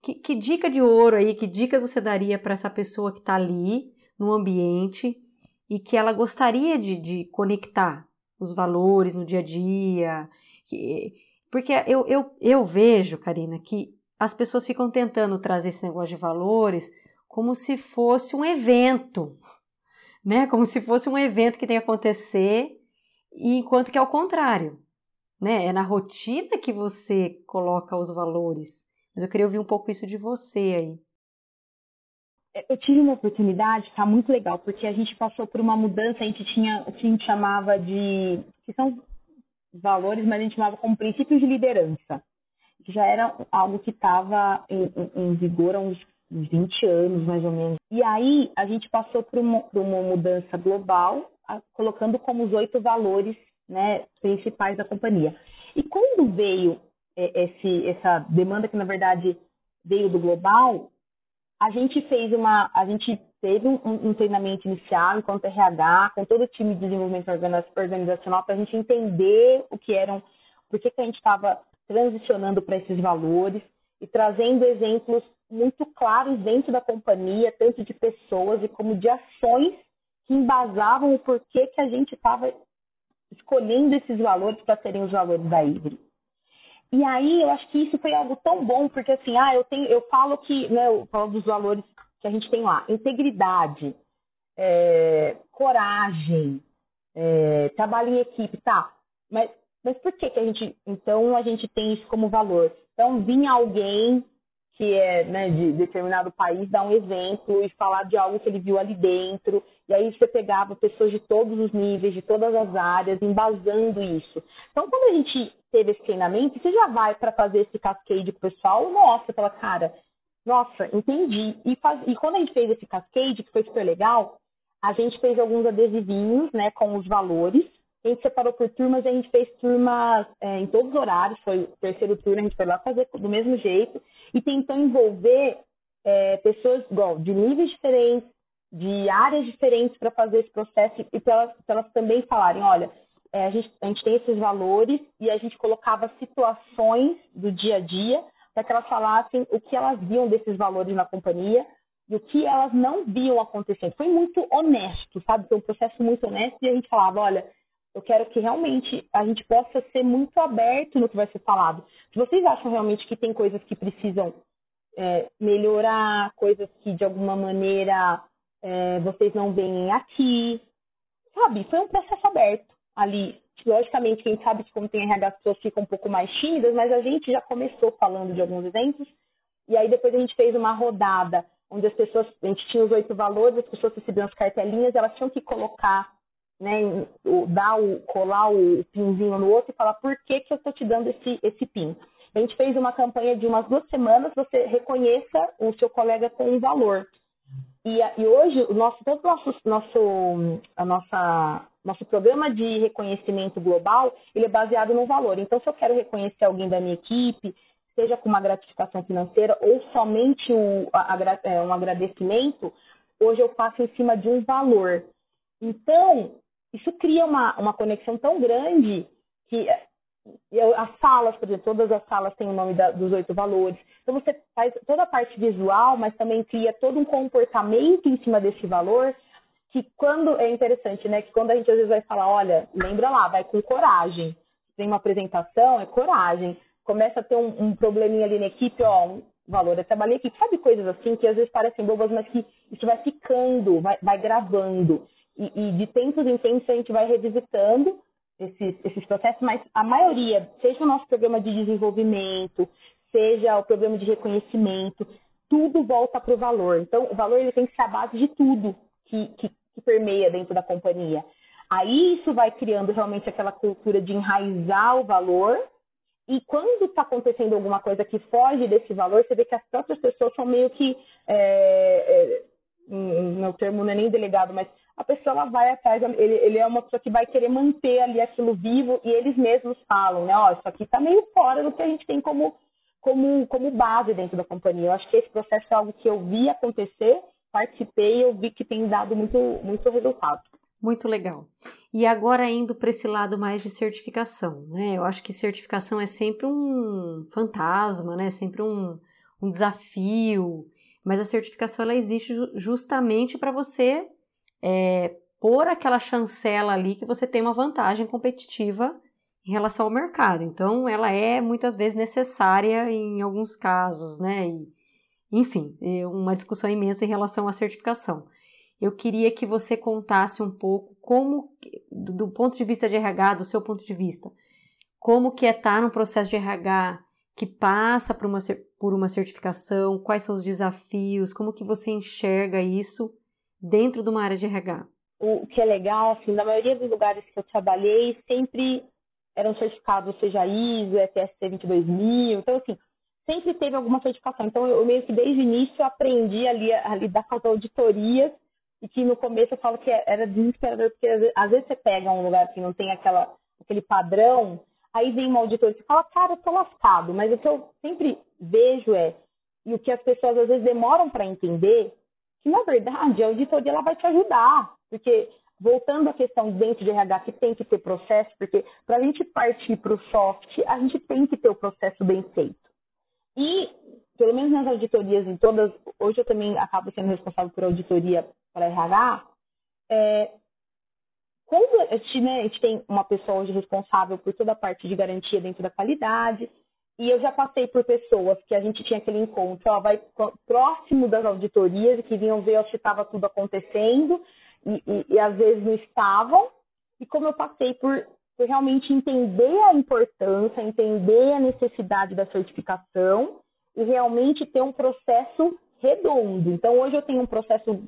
Que, que dica de ouro aí, que dicas você daria para essa pessoa que está ali no ambiente e que ela gostaria de, de conectar os valores no dia a dia? Que, porque eu, eu, eu vejo, Karina, que as pessoas ficam tentando trazer esse negócio de valores como se fosse um evento, né? Como se fosse um evento que tem que acontecer enquanto que é o contrário, né? É na rotina que você coloca os valores. Mas eu queria ouvir um pouco isso de você aí. eu tive uma oportunidade, tá muito legal, porque a gente passou por uma mudança, a gente tinha o que a gente chamava de, que são valores, mas a gente chamava como princípios de liderança, que já era algo que estava em, em, vigor há uns 20 anos, mais ou menos. E aí a gente passou por uma, por uma mudança global, colocando como os oito valores né, principais da companhia. E quando veio é, esse, essa demanda que na verdade veio do global, a gente fez uma, a gente teve um, um treinamento inicial enquanto RH, com todo o time de desenvolvimento organizacional, para a gente entender o que eram, por que, que a gente estava transicionando para esses valores e trazendo exemplos muito claros dentro da companhia, tanto de pessoas e como de ações que embasavam o porquê que a gente estava escolhendo esses valores para serem os valores da Ivre. E aí eu acho que isso foi algo tão bom, porque assim, ah, eu tenho, eu falo que, né, eu falo dos valores que a gente tem lá, integridade, é, coragem, é, trabalho em equipe, tá? Mas, mas por que que a gente, então a gente tem isso como valor? Então vinha alguém que é né, de determinado país dar um exemplo e falar de algo que ele viu ali dentro. E aí você pegava pessoas de todos os níveis, de todas as áreas, embasando isso. Então, quando a gente teve esse treinamento, você já vai para fazer esse cascade com o pessoal, nossa, fala, cara, nossa, entendi. E, faz... e quando a gente fez esse cascade, que foi super legal, a gente fez alguns adesivinhos, né, com os valores. A gente separou por turmas a gente fez turmas é, em todos os horários. Foi o terceiro turno, a gente foi lá fazer do mesmo jeito e tentou envolver é, pessoas igual, de níveis diferentes, de áreas diferentes para fazer esse processo e para elas, elas, também falarem, olha, é, a, gente, a gente tem esses valores e a gente colocava situações do dia a dia para que elas falassem o que elas viam desses valores na companhia e o que elas não viam acontecendo. Foi muito honesto, sabe? Foi um processo muito honesto e a gente falava, olha, eu quero que realmente a gente possa ser muito aberto no que vai ser falado. Se vocês acham realmente que tem coisas que precisam é, melhorar, coisas que de alguma maneira é, vocês não veem aqui, sabe? Foi um processo aberto ali. Logicamente, quem sabe que como tem RH, as pessoas ficam um pouco mais tímidas, mas a gente já começou falando de alguns exemplos. E aí depois a gente fez uma rodada onde as pessoas, a gente tinha os oito valores, as pessoas recebiam as cartelinhas, elas tinham que colocar né, dar o, colar o pinzinho no outro e falar por que, que eu estou te dando esse, esse pin. A gente fez uma campanha de umas duas semanas, você reconheça o seu colega com um valor. E, e hoje, o nosso, todo nosso, nosso, a nossa, nosso programa de reconhecimento global, ele é baseado no valor. Então, se eu quero reconhecer alguém da minha equipe, seja com uma gratificação financeira ou somente a, é, um agradecimento, hoje eu faço em cima de um valor. Então, isso cria uma, uma conexão tão grande que eh, eu, as salas, por exemplo, todas as salas têm o nome da, dos oito valores. Então você faz toda a parte visual, mas também cria todo um comportamento em cima desse valor que quando é interessante, né? Que quando a gente às vezes vai falar, olha, lembra lá, vai com coragem. Tem uma apresentação, é coragem. Começa a ter um, um probleminha ali na equipe, ó, um valor é trabalhar equipe. Sabe coisas assim que às vezes parecem bobas, mas que isso vai ficando, vai, vai gravando. E, e, de tempos em tempos a gente vai revisitando esses, esses processos, mas a maioria, seja o nosso programa de desenvolvimento, seja o programa de reconhecimento, tudo volta para o valor. Então, o valor ele tem que ser a base de tudo que, que, que permeia dentro da companhia. Aí isso vai criando realmente aquela cultura de enraizar o valor e quando está acontecendo alguma coisa que foge desse valor, você vê que as próprias pessoas são meio que, é, é, meu termo não é nem delegado, mas a pessoa ela vai atrás, ele, ele, é uma pessoa que vai querer manter ali aquilo vivo e eles mesmos falam, né? Ó, isso aqui está meio fora do que a gente tem como, como, como base dentro da companhia. Eu acho que esse processo é algo que eu vi acontecer, participei e eu vi que tem dado muito, muito resultado. Muito legal. E agora indo para esse lado mais de certificação, né? Eu acho que certificação é sempre um fantasma, né? Sempre um, um desafio. Mas a certificação ela existe justamente para você é, pôr aquela chancela ali que você tem uma vantagem competitiva em relação ao mercado. Então, ela é muitas vezes necessária em alguns casos, né? E, enfim, é uma discussão imensa em relação à certificação. Eu queria que você contasse um pouco como, do ponto de vista de RH, do seu ponto de vista, como que é estar num processo de RH que passa por uma por uma certificação? Quais são os desafios? Como que você enxerga isso dentro de uma área de RH? O que é legal, assim, na maioria dos lugares que eu trabalhei, sempre eram certificados, seja ISO, FSC 22000, então assim, sempre teve alguma certificação. Então eu meio que desde o início aprendi ali a lidar com as auditorias e que no começo eu falo que era desesperador, porque às vezes você pega um lugar que não tem aquela, aquele padrão, aí vem uma auditoria e fala, cara, eu tô lascado. Mas o que eu sempre vejo é, e o que as pessoas às vezes demoram para entender, que na verdade a auditoria ela vai te ajudar. Porque, voltando à questão dentro de RH, que tem que ter processo, porque para a gente partir para o soft, a gente tem que ter o processo bem feito. E, pelo menos nas auditorias em todas, hoje eu também acabo sendo responsável por auditoria para RH, é, quando a gente, né, a gente tem uma pessoa hoje responsável por toda a parte de garantia dentro da qualidade, e eu já passei por pessoas que a gente tinha aquele encontro, ó, vai próximo das auditorias e que vinham ver se estava tudo acontecendo e, e, e, às vezes não estavam. E como eu passei por, por realmente entender a importância, entender a necessidade da certificação e realmente ter um processo redondo. Então, hoje eu tenho um processo,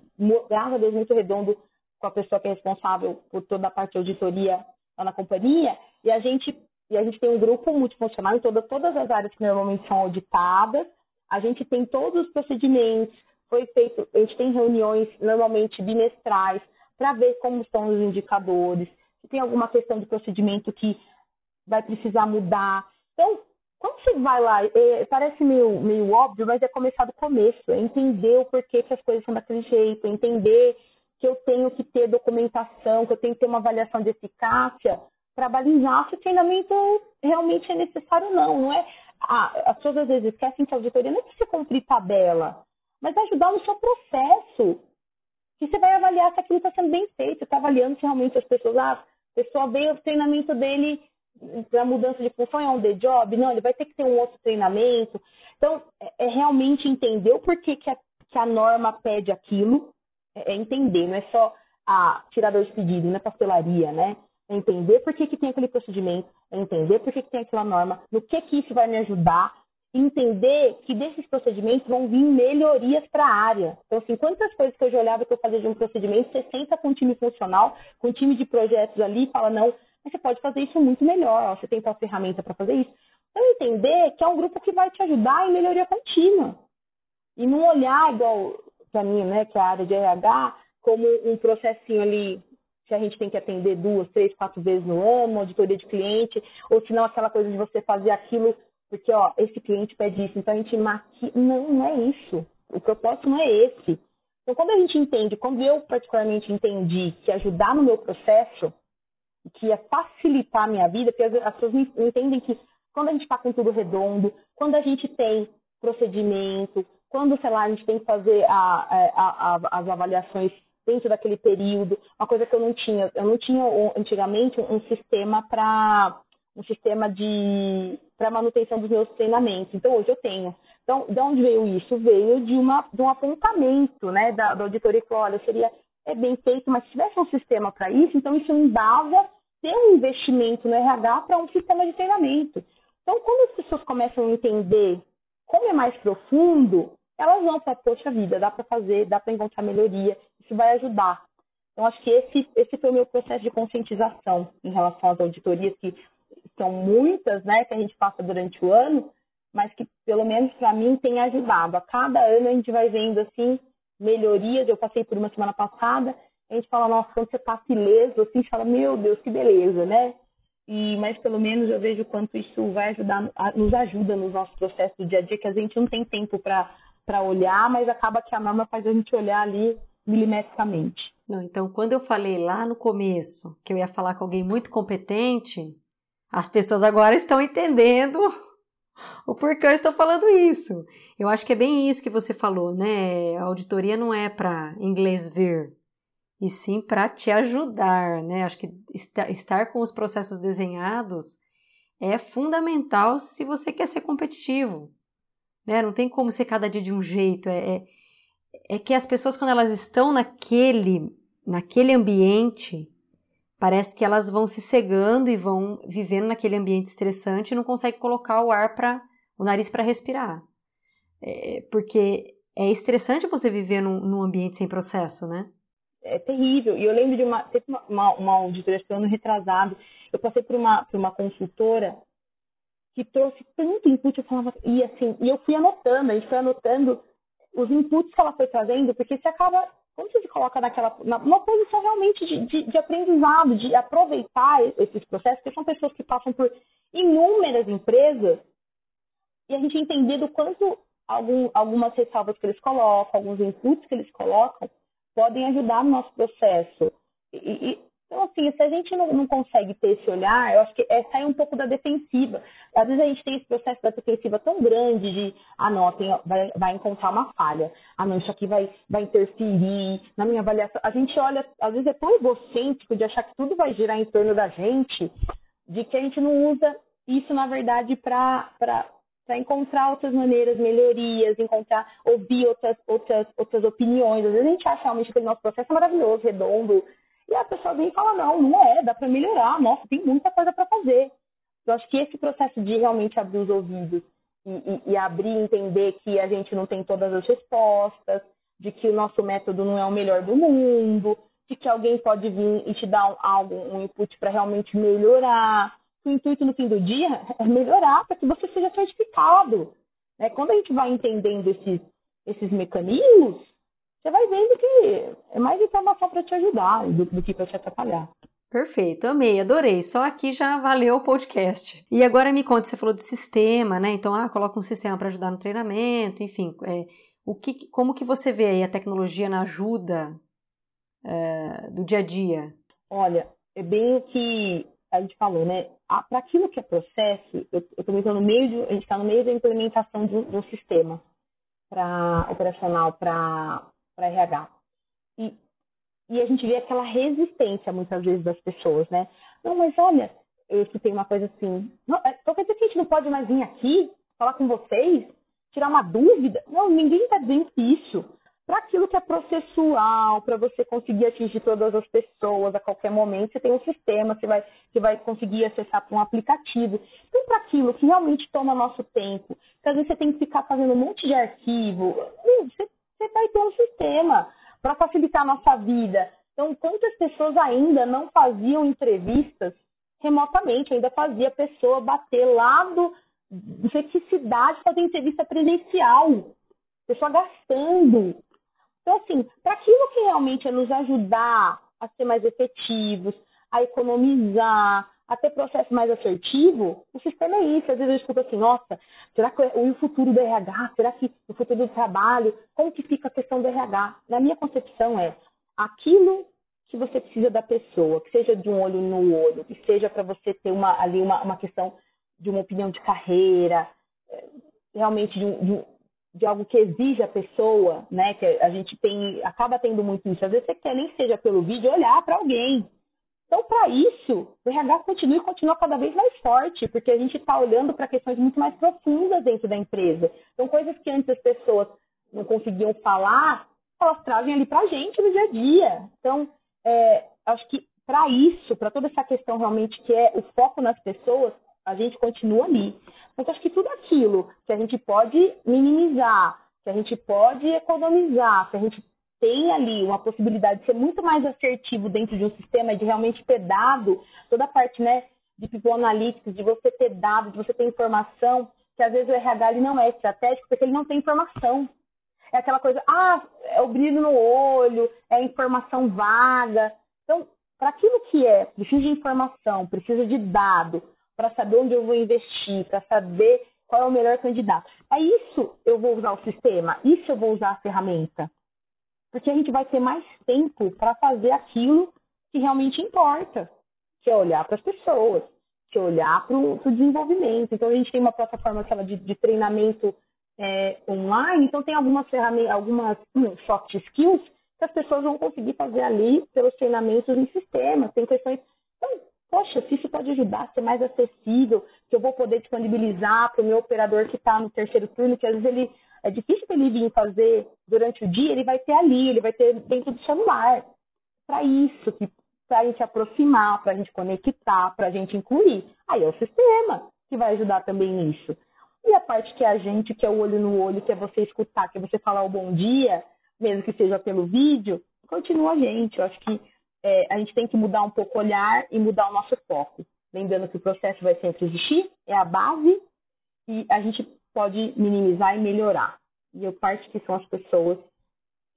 graças a Deus, muito redondo com a pessoa que é responsável por toda a parte de auditoria lá na companhia, e a gente, e a gente tem um grupo multifuncional em toda, todas as áreas que normalmente são auditadas, a gente tem todos os procedimentos, foi feito, a gente tem reuniões normalmente bimestrais para ver como estão os indicadores, se tem alguma questão de procedimento que vai precisar mudar. Então, quando você vai lá, é, parece meio, meio óbvio, mas é começar do começo, é entender o porquê que as coisas são daquele jeito, é entender que eu tenho que ter documentação, que eu tenho que ter uma avaliação de eficácia para balizar se o treinamento realmente é necessário ou não. Não é, ah, as pessoas às vezes esquecem que a auditoria não é para você cumprir tabela, mas ajudar no seu processo. Que você vai avaliar se aquilo está sendo bem feito, está avaliando se realmente as pessoas, ah, a pessoa veio, o treinamento dele para mudança de função é um the job, não, ele vai ter que ter um outro treinamento. Então, é, é realmente entender o porquê que a, que a norma pede aquilo, é, é entender, não é só a tirador de pedido, não é pastelaria, né? É entender por que, que tem aquele procedimento, é entender por que, que tem aquela norma, no que, que isso vai me ajudar, entender que desses procedimentos vão vir melhorias para a área. Então, assim, quantas coisas que eu já olhava que eu fazia de um procedimento, você senta com um time funcional, com um time de projetos ali e fala, não, você pode fazer isso muito melhor, você tem tal ferramenta para fazer isso. Então, entender que é um grupo que vai te ajudar em melhoria contínua. E não olhar igual para mim, né, que é a área de RH, como um processinho ali que a gente tem que atender duas, três, quatro vezes no ano, auditoria de cliente, ou se não aquela coisa de você fazer aquilo porque, ó, esse cliente pede isso, então a gente maquia. Não, não é isso. O propósito não é esse. Então, quando a gente entende, quando eu particularmente entendi que ajudar no meu processo que ia facilitar a minha vida, porque as pessoas entendem que quando a gente está com tudo redondo, quando a gente tem procedimento, quando, sei lá, a gente tem que fazer a, a, a, as avaliações dentro daquele período, uma coisa que eu não tinha, eu não tinha antigamente um sistema para um sistema de para manutenção dos meus treinamentos. Então hoje eu tenho. Então, de onde veio isso? Veio de, uma, de um apontamento né, da, da auditoria que olha, seria é bem feito, mas se tivesse um sistema para isso, então isso embasa ter um investimento no RH para um sistema de treinamento. Então, quando as pessoas começam a entender como é mais profundo, elas vão para, poxa vida, dá para fazer, dá para encontrar melhoria, isso vai ajudar. Então, acho que esse, esse foi o meu processo de conscientização em relação às auditorias, que são muitas, né, que a gente passa durante o ano, mas que, pelo menos para mim, tem ajudado. A cada ano a gente vai vendo, assim, melhorias. Eu passei por uma semana passada, a gente fala, nossa, quando você passa ileso, assim, fala, meu Deus, que beleza, né? E, mas pelo menos eu vejo quanto isso vai ajudar, nos ajuda nos nossos processos do dia a dia, que a gente não tem tempo para olhar, mas acaba que a norma faz a gente olhar ali milimetricamente. Não, então, quando eu falei lá no começo que eu ia falar com alguém muito competente, as pessoas agora estão entendendo o porquê eu estou falando isso. Eu acho que é bem isso que você falou, né? A auditoria não é para inglês ver, e sim para te ajudar, né? Acho que estar com os processos desenhados é fundamental se você quer ser competitivo, né? Não tem como ser cada dia de um jeito. É, é, é que as pessoas quando elas estão naquele naquele ambiente parece que elas vão se cegando e vão vivendo naquele ambiente estressante e não conseguem colocar o ar para o nariz para respirar. É, porque é estressante você viver num, num, ambiente sem processo, né? É terrível. E eu lembro de uma, teve uma, uma, uma auditoria ano retrasado, eu passei por uma, por uma consultora que trouxe tanto input, eu falava, e assim, e eu fui anotando, a gente foi anotando os inputs que ela foi trazendo, porque você acaba, quando você se coloca naquela, numa posição realmente de, de, de aprendizado, de aproveitar esses processos, porque são pessoas que passam por inúmeras empresas, e a gente entender do quanto algum, algumas ressalvas que eles colocam, alguns inputs que eles colocam, podem ajudar no nosso processo. E, e, então, assim, se a gente não, não, consegue ter esse olhar, eu acho que é sair um pouco da defensiva. Às vezes a gente tem esse processo da defensiva tão grande de, ah, não, tem, vai, vai encontrar uma falha. Ah, não, isso aqui vai, vai interferir na minha avaliação. A gente olha, às vezes é tão egocêntrico de achar que tudo vai girar em torno da gente, de que a gente não usa isso, na verdade, para para encontrar outras maneiras, melhorias, encontrar, ouvir outras, outras, outras opiniões. Às vezes a gente acha realmente que o nosso processo é maravilhoso, redondo, e a pessoa vem e fala, não, não é, dá para melhorar, nossa, tem muita coisa para fazer. Eu acho que esse processo de realmente abrir os ouvidos e, e, e abrir e entender que a gente não tem todas as respostas, de que o nosso método não é o melhor do mundo, de que alguém pode vir e te dar um, algo, um input para realmente melhorar. O intuito no fim do dia é melhorar para que você seja certificado. Né? Quando a gente vai entendendo esses, esses mecanismos, você vai vendo que é mais informação para te ajudar do, do que para te atrapalhar. Perfeito, amei, adorei. Só aqui já valeu o podcast. E agora me conta, você falou de sistema, né? Então, ah, coloca um sistema para ajudar no treinamento, enfim. É, o que, como que você vê aí a tecnologia na ajuda é, do dia a dia? Olha, é bem o que a gente falou, né? Para aquilo que é processo, eu estou no meio de, a gente está no meio da implementação de um, de um sistema para operacional para para RH. E, e a gente vê aquela resistência, muitas vezes, das pessoas, né? Não, mas olha, eu escutei uma coisa assim, não, é, então quer dizer que a gente não pode mais vir aqui falar com vocês, tirar uma dúvida? Não, ninguém está dizendo isso. Para aquilo que é processual, para você conseguir atingir todas as pessoas a qualquer momento, você tem um sistema, você vai, você vai conseguir acessar para um aplicativo. Então, para aquilo que realmente toma nosso tempo, que às vezes você tem que ficar fazendo um monte de arquivo, você você vai ter um sistema para facilitar a nossa vida. Então, quantas pessoas ainda não faziam entrevistas remotamente, ainda fazia a pessoa bater lá do necessidade de fazer entrevista presencial, pessoa gastando. Então, assim, para aquilo que realmente é nos ajudar a ser mais efetivos, a economizar, a ter processo mais assertivo, o sistema é isso. Às vezes eu escuto assim, nossa, será que o futuro do RH, será que o futuro do trabalho, como que fica a questão do RH? Na minha concepção é aquilo que você precisa da pessoa, que seja de um olho no olho, que seja para você ter uma, ali uma, uma questão de uma opinião de carreira, é, realmente de, de, de algo que exige a pessoa, né? Que a gente tem, acaba tendo muito isso. Às vezes você quer nem seja pelo vídeo olhar para alguém, então, para isso, o RH continua e continua cada vez mais forte, porque a gente está olhando para questões muito mais profundas dentro da empresa. Então, coisas que antes as pessoas não conseguiam falar, elas trazem ali para a gente no dia a dia. Então, é, acho que para isso, para toda essa questão realmente que é o foco nas pessoas, a gente continua ali. Mas acho que tudo aquilo que a gente pode minimizar, que a gente pode economizar, que a gente tem ali uma possibilidade de ser muito mais assertivo dentro de um sistema de realmente ter dado toda a parte né, de people analytics, de você ter dado, de você ter informação, que às vezes o RH ele não é estratégico porque ele não tem informação. É aquela coisa, ah, é o brilho no olho, é informação vaga. Então, para aquilo que é, precisa de informação, precisa de dado, para saber onde eu vou investir, para saber qual é o melhor candidato. É isso eu vou usar o sistema, isso eu vou usar a ferramenta porque a gente vai ter mais tempo para fazer aquilo que realmente importa, que é olhar para as pessoas, que é olhar para o desenvolvimento. Então, a gente tem uma plataforma aquela de, de treinamento é, online, então tem algumas ferramentas, algumas hum, soft skills que as pessoas vão conseguir fazer ali pelos treinamentos em sistema. Tem questões. Então, poxa, se isso pode ajudar a ser mais acessível, que eu vou poder disponibilizar para o meu operador que está no terceiro turno, que às vezes ele é difícil ele vir fazer durante o dia, ele vai ter ali, ele vai ter dentro do celular. Para isso, para a gente aproximar, para a gente conectar, para a gente incluir. Aí é o sistema que vai ajudar também nisso. E a parte que é a gente, que é o olho no olho, que é você escutar, que é você falar o bom dia, mesmo que seja pelo vídeo, continua a gente. Eu acho que é, a gente tem que mudar um pouco o olhar e mudar o nosso foco. Lembrando que o processo vai sempre existir, é a base, e a gente pode minimizar e melhorar. E eu parte que são as pessoas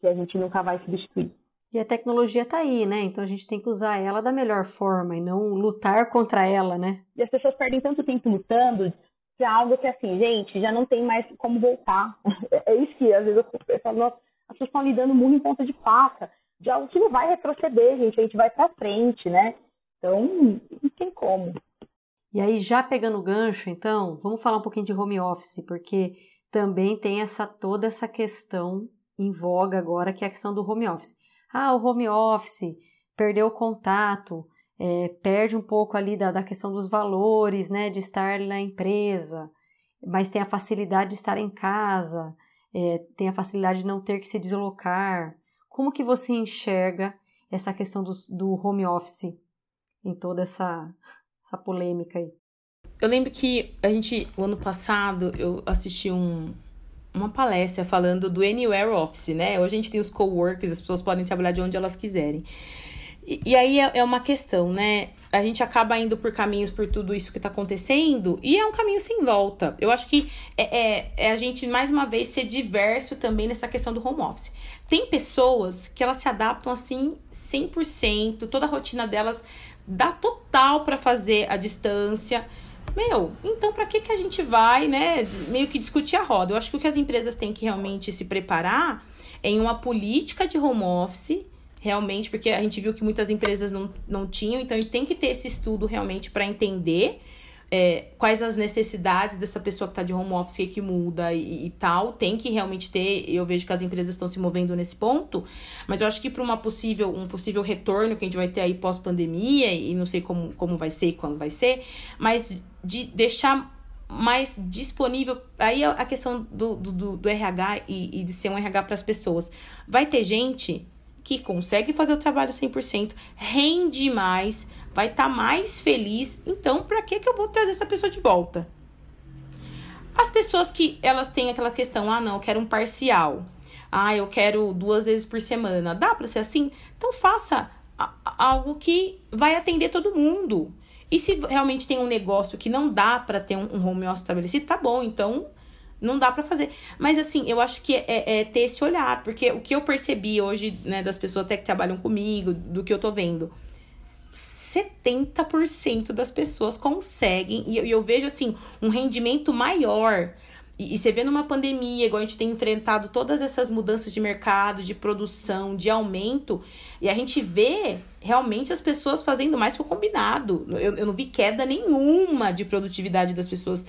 que a gente nunca vai substituir. E a tecnologia está aí, né? Então a gente tem que usar ela da melhor forma e não lutar contra ela, né? E as pessoas perdem tanto tempo lutando para algo que, assim, gente, já não tem mais como voltar. É isso que, às vezes, eu falo, nossa, as pessoas estão lidando muito em ponta de faca, de algo que não vai retroceder, gente, a gente vai para frente, né? Então, não tem como. E aí, já pegando o gancho, então, vamos falar um pouquinho de home office, porque também tem essa toda essa questão em voga agora, que é a questão do home office. Ah, o home office perdeu o contato, é, perde um pouco ali da, da questão dos valores, né, de estar na empresa, mas tem a facilidade de estar em casa, é, tem a facilidade de não ter que se deslocar. Como que você enxerga essa questão do, do home office em toda essa, essa polêmica aí? Eu lembro que a gente, o ano passado, eu assisti um, uma palestra falando do Anywhere Office, né? Hoje a gente tem os coworkers, as pessoas podem trabalhar de onde elas quiserem. E, e aí é, é, uma questão, né? A gente acaba indo por caminhos por tudo isso que tá acontecendo e é um caminho sem volta. Eu acho que é, é, é a gente, mais uma vez, ser diverso também nessa questão do home office. Tem pessoas que elas se adaptam assim 100%, toda a rotina delas dá total para fazer a distância meu, então para que que a gente vai, né, meio que discutir a roda? Eu acho que o que as empresas têm que realmente se preparar é em uma política de home office, realmente, porque a gente viu que muitas empresas não, não tinham, então a gente tem que ter esse estudo realmente para entender é, quais as necessidades dessa pessoa que está de home office que, que muda e, e, tal. Tem que realmente ter. Eu vejo que as empresas estão se movendo nesse ponto, mas eu acho que para uma possível, um possível retorno que a gente vai ter aí pós-pandemia, e não sei como, como vai ser e quando vai ser, mas de deixar mais disponível. Aí a questão do, do, do RH e, e de ser um RH para as pessoas. Vai ter gente que consegue fazer o trabalho 100%, rende mais, vai estar tá mais feliz. Então, para que que eu vou trazer essa pessoa de volta? As pessoas que elas têm aquela questão, ah, não, eu quero um parcial. Ah, eu quero duas vezes por semana. Dá para ser assim? Então faça algo que vai atender todo mundo. E se realmente tem um negócio que não dá para ter um home office estabelecido, tá bom, então não dá para fazer. Mas assim, eu acho que é, é, ter esse olhar, porque o que eu percebi hoje, né, das pessoas até que trabalham comigo, do que eu tô vendo, 70% das pessoas conseguem, e eu, vejo assim, um rendimento maior. E, e você vê numa pandemia, igual a gente tem enfrentado todas essas mudanças de mercado, de produção, de aumento, e a gente vê realmente as pessoas fazendo mais que o combinado. Eu, eu não vi queda nenhuma de produtividade das pessoas.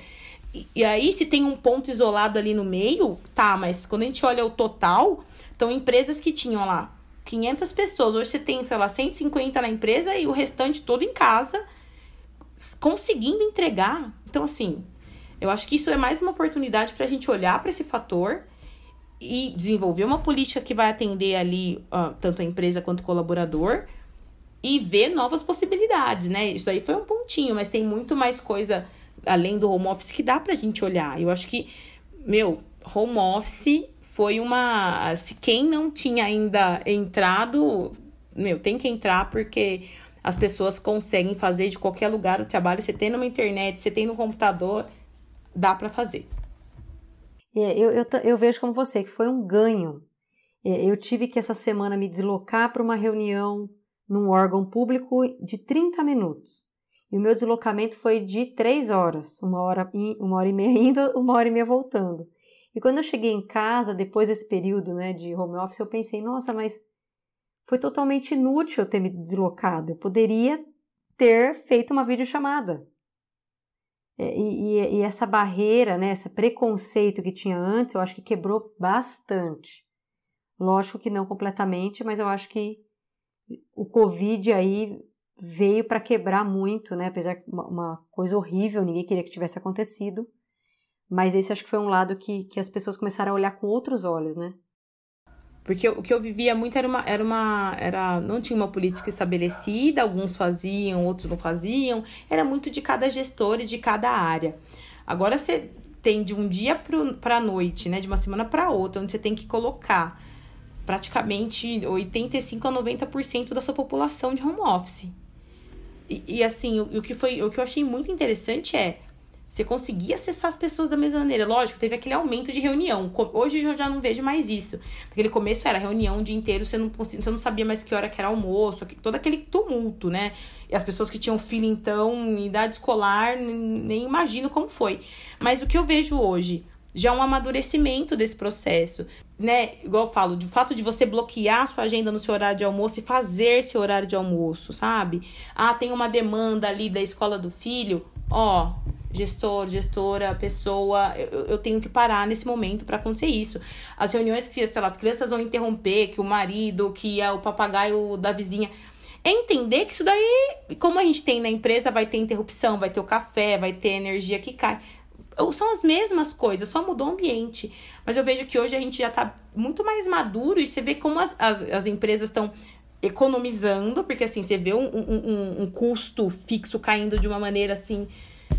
E, e aí, se tem um ponto isolado ali no meio, tá, mas quando a gente olha o total, então empresas que tinham lá 500 pessoas. Hoje você tem, sei lá, 150 na empresa e o restante todo em casa, conseguindo entregar. Então, assim, eu acho que isso é mais uma oportunidade para a gente olhar para esse fator e desenvolver uma política que vai atender ali uh, tanto a empresa quanto o colaborador e ver novas possibilidades, né? Isso aí foi um pontinho, mas tem muito mais coisa além do home office que dá pra gente olhar. Eu acho que, meu, home office foi uma. Se quem não tinha ainda entrado, meu, tem que entrar porque as pessoas conseguem fazer de qualquer lugar o trabalho. Você tem numa internet, você tem no computador, dá para fazer. É, eu, eu, eu vejo como você, que foi um ganho. É, eu tive que essa semana me deslocar para uma reunião num órgão público de 30 minutos. E o meu deslocamento foi de 3 horas, uma hora, uma hora e meia indo, uma hora e meia voltando. E quando eu cheguei em casa, depois desse período né, de home office, eu pensei, nossa, mas foi totalmente inútil eu ter me deslocado. Eu poderia ter feito uma videochamada. É, e, e, e essa barreira, né, esse preconceito que tinha antes, eu acho que quebrou bastante. Lógico que não completamente, mas eu acho que o Covid aí veio para quebrar muito, né? Apesar de uma, uma coisa horrível, ninguém queria que tivesse acontecido. Mas esse acho que foi um lado que, que as pessoas começaram a olhar com outros olhos, né? Porque o que eu vivia muito era uma, era uma. Era, não tinha uma política estabelecida, alguns faziam, outros não faziam. Era muito de cada gestor e de cada área. Agora você tem de um dia para a noite, né, de uma semana para outra, onde você tem que colocar praticamente 85 a 90% da sua população de home office. E, e assim, o, o, que foi, o que eu achei muito interessante é você conseguia acessar as pessoas da mesma maneira. Lógico, teve aquele aumento de reunião. Hoje eu já não vejo mais isso. Naquele começo era reunião o dia inteiro, você não, você não sabia mais que hora que era almoço, todo aquele tumulto, né? E as pessoas que tinham filho, então, em idade escolar, nem imagino como foi. Mas o que eu vejo hoje, já é um amadurecimento desse processo, né? Igual eu falo, de fato de você bloquear a sua agenda no seu horário de almoço e fazer seu horário de almoço, sabe? Ah, tem uma demanda ali da escola do filho, ó, gestor, gestora, pessoa, eu, eu tenho que parar nesse momento para acontecer isso. As reuniões que, sei lá, as crianças vão interromper, que o marido, que é o papagaio da vizinha. É entender que isso daí, como a gente tem na empresa, vai ter interrupção, vai ter o café, vai ter energia que cai. São as mesmas coisas, só mudou o ambiente. Mas eu vejo que hoje a gente já tá muito mais maduro e você vê como as, as, as empresas estão economizando, porque assim, você vê um, um, um custo fixo caindo de uma maneira assim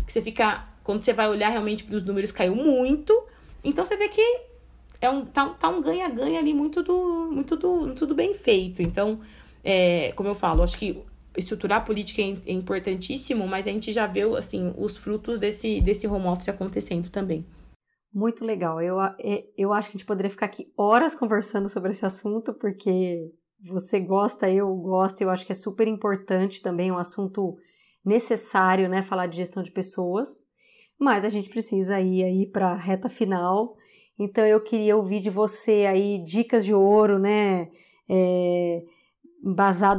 que você fica. Quando você vai olhar realmente para os números, caiu muito. Então você vê que é um, tá, tá um ganha-ganha ali muito do, muito do. Tudo bem feito. Então, é, como eu falo, acho que estruturar a política é, é importantíssimo, mas a gente já vê assim, os frutos desse, desse home office acontecendo também. Muito legal. Eu, é, eu acho que a gente poderia ficar aqui horas conversando sobre esse assunto, porque você gosta, eu gosto, eu acho que é super importante também, um assunto necessário, né, falar de gestão de pessoas, mas a gente precisa ir aí para a reta final. Então eu queria ouvir de você aí dicas de ouro, né, é,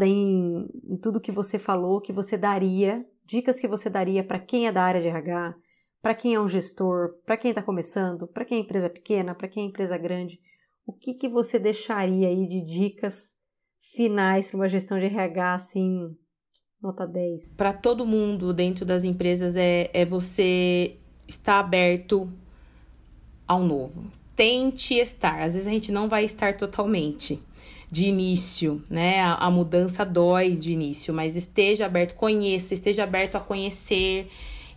em, em tudo que você falou, que você daria, dicas que você daria para quem é da área de RH, para quem é um gestor, para quem está começando, para quem é empresa pequena, para quem é empresa grande. O que, que você deixaria aí de dicas finais para uma gestão de RH assim Nota 10. Para todo mundo dentro das empresas é, é você estar aberto ao novo. Tente estar. Às vezes a gente não vai estar totalmente de início, né? A, a mudança dói de início, mas esteja aberto, conheça, esteja aberto a conhecer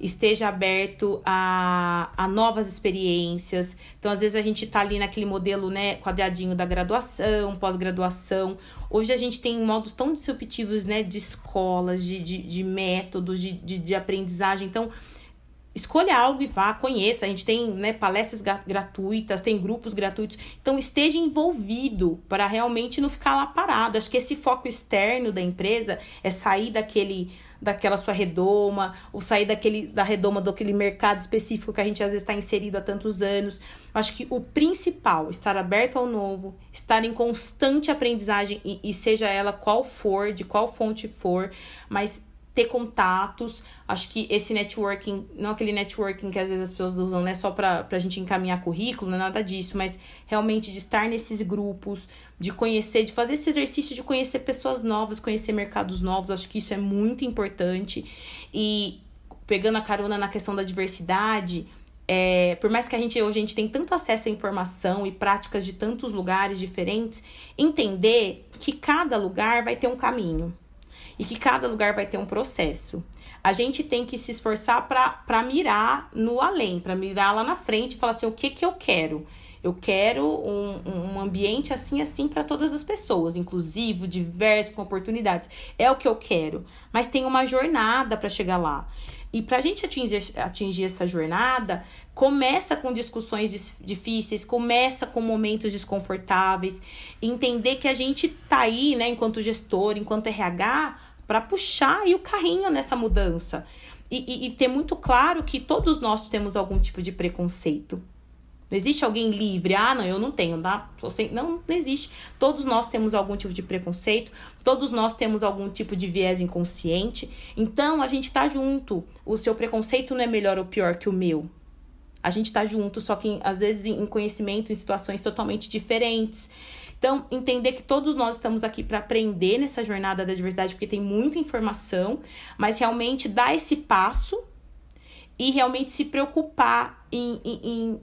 esteja aberto a, a novas experiências. Então, às vezes, a gente tá ali naquele modelo, né, quadradinho da graduação, pós-graduação. Hoje a gente tem modos tão disruptivos, né, de escolas, de, de, de métodos, de, de, de aprendizagem. Então, escolha algo e vá, conheça. A gente tem né, palestras gratuitas, tem grupos gratuitos. Então, esteja envolvido para realmente não ficar lá parado. Acho que esse foco externo da empresa é sair daquele daquela sua redoma, ou sair daquele, da redoma daquele mercado específico que a gente às vezes está inserido há tantos anos. Acho que o principal, estar aberto ao novo, estar em constante aprendizagem, e, e seja ela qual for, de qual fonte for, mas ter contatos. Acho que esse networking, não aquele networking que às vezes as pessoas usam, né, só para a gente encaminhar currículo, não é nada disso, mas realmente de estar nesses grupos, de conhecer, de fazer esse exercício de conhecer pessoas novas, conhecer mercados novos, acho que isso é muito importante. E pegando a carona na questão da diversidade, é, por mais que a gente hoje a gente tem tanto acesso à informação e práticas de tantos lugares diferentes, entender que cada lugar vai ter um caminho e que cada lugar vai ter um processo. A gente tem que se esforçar para mirar no além, para mirar lá na frente e falar assim: o que, que eu quero? Eu quero um, um ambiente assim, assim para todas as pessoas, inclusivo, diverso, com oportunidades. É o que eu quero. Mas tem uma jornada para chegar lá. E para a gente atingir, atingir essa jornada, começa com discussões difíceis, começa com momentos desconfortáveis, entender que a gente tá aí, né, enquanto gestor, enquanto RH, para puxar aí o carrinho nessa mudança. E, e, e ter muito claro que todos nós temos algum tipo de preconceito. Não existe alguém livre. Ah, não, eu não tenho, tá? Não, não existe. Todos nós temos algum tipo de preconceito, todos nós temos algum tipo de viés inconsciente. Então, a gente tá junto. O seu preconceito não é melhor ou pior que o meu. A gente tá junto, só que às vezes em conhecimento, em situações totalmente diferentes. Então, entender que todos nós estamos aqui para aprender nessa jornada da diversidade, porque tem muita informação, mas realmente dar esse passo e realmente se preocupar em, em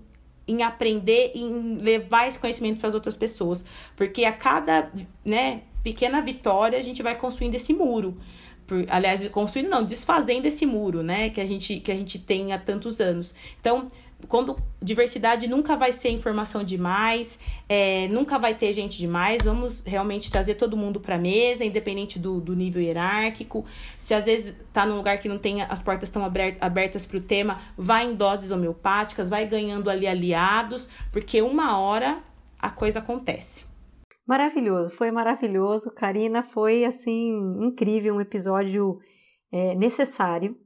em aprender, em levar esse conhecimento para as outras pessoas. Porque a cada né, pequena vitória, a gente vai construindo esse muro. Por, aliás, construindo não, desfazendo esse muro, né? Que a gente, que a gente tem há tantos anos. Então, quando diversidade nunca vai ser informação demais, é, nunca vai ter gente demais. Vamos realmente trazer todo mundo para a mesa, independente do, do nível hierárquico. Se às vezes está num lugar que não tem as portas estão abertas para o tema, vai em doses homeopáticas, vai ganhando ali aliados, porque uma hora a coisa acontece. Maravilhoso, foi maravilhoso. Karina, foi assim incrível, um episódio é, necessário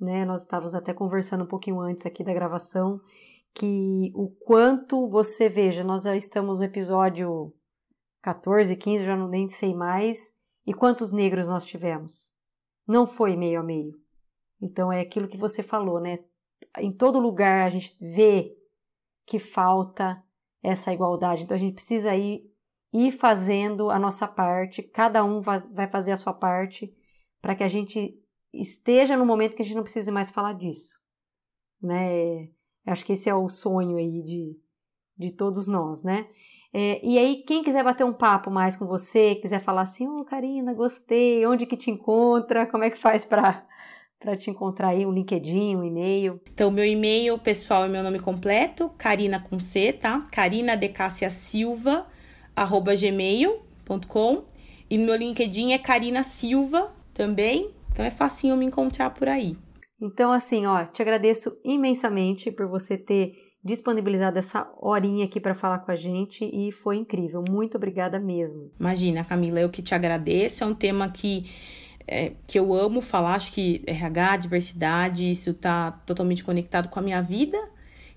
né? Nós estávamos até conversando um pouquinho antes aqui da gravação que o quanto você veja, nós já estamos no episódio 14, 15, já não nem sei mais, e quantos negros nós tivemos? Não foi meio a meio. Então é aquilo que você falou, né? Em todo lugar a gente vê que falta essa igualdade. Então a gente precisa ir, ir fazendo a nossa parte, cada um vai fazer a sua parte para que a gente esteja no momento que a gente não precise mais falar disso, né? Acho que esse é o sonho aí de, de todos nós, né? É, e aí, quem quiser bater um papo mais com você, quiser falar assim, ô oh, Karina, gostei, onde que te encontra, como é que faz para para te encontrar aí, um LinkedIn, um e-mail? Então, meu e-mail pessoal é meu nome completo, Karina com C, tá? Karina de Cássia Silva, arroba gmail.com e meu LinkedIn é Karina Silva também, então é facinho me encontrar por aí. Então, assim, ó, te agradeço imensamente por você ter disponibilizado essa horinha aqui para falar com a gente e foi incrível. Muito obrigada mesmo. Imagina, Camila, eu que te agradeço. É um tema que, é, que eu amo falar. Acho que RH, diversidade, isso está totalmente conectado com a minha vida.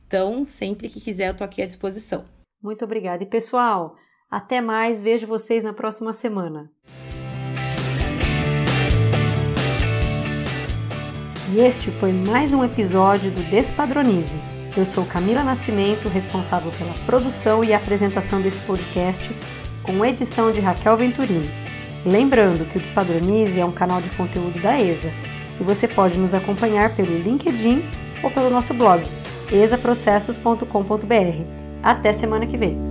Então, sempre que quiser, eu tô aqui à disposição. Muito obrigada. E pessoal, até mais. Vejo vocês na próxima semana. E este foi mais um episódio do Despadronize. Eu sou Camila Nascimento, responsável pela produção e apresentação desse podcast, com edição de Raquel Venturini. Lembrando que o Despadronize é um canal de conteúdo da ESA e você pode nos acompanhar pelo LinkedIn ou pelo nosso blog esaprocessos.com.br. Até semana que vem!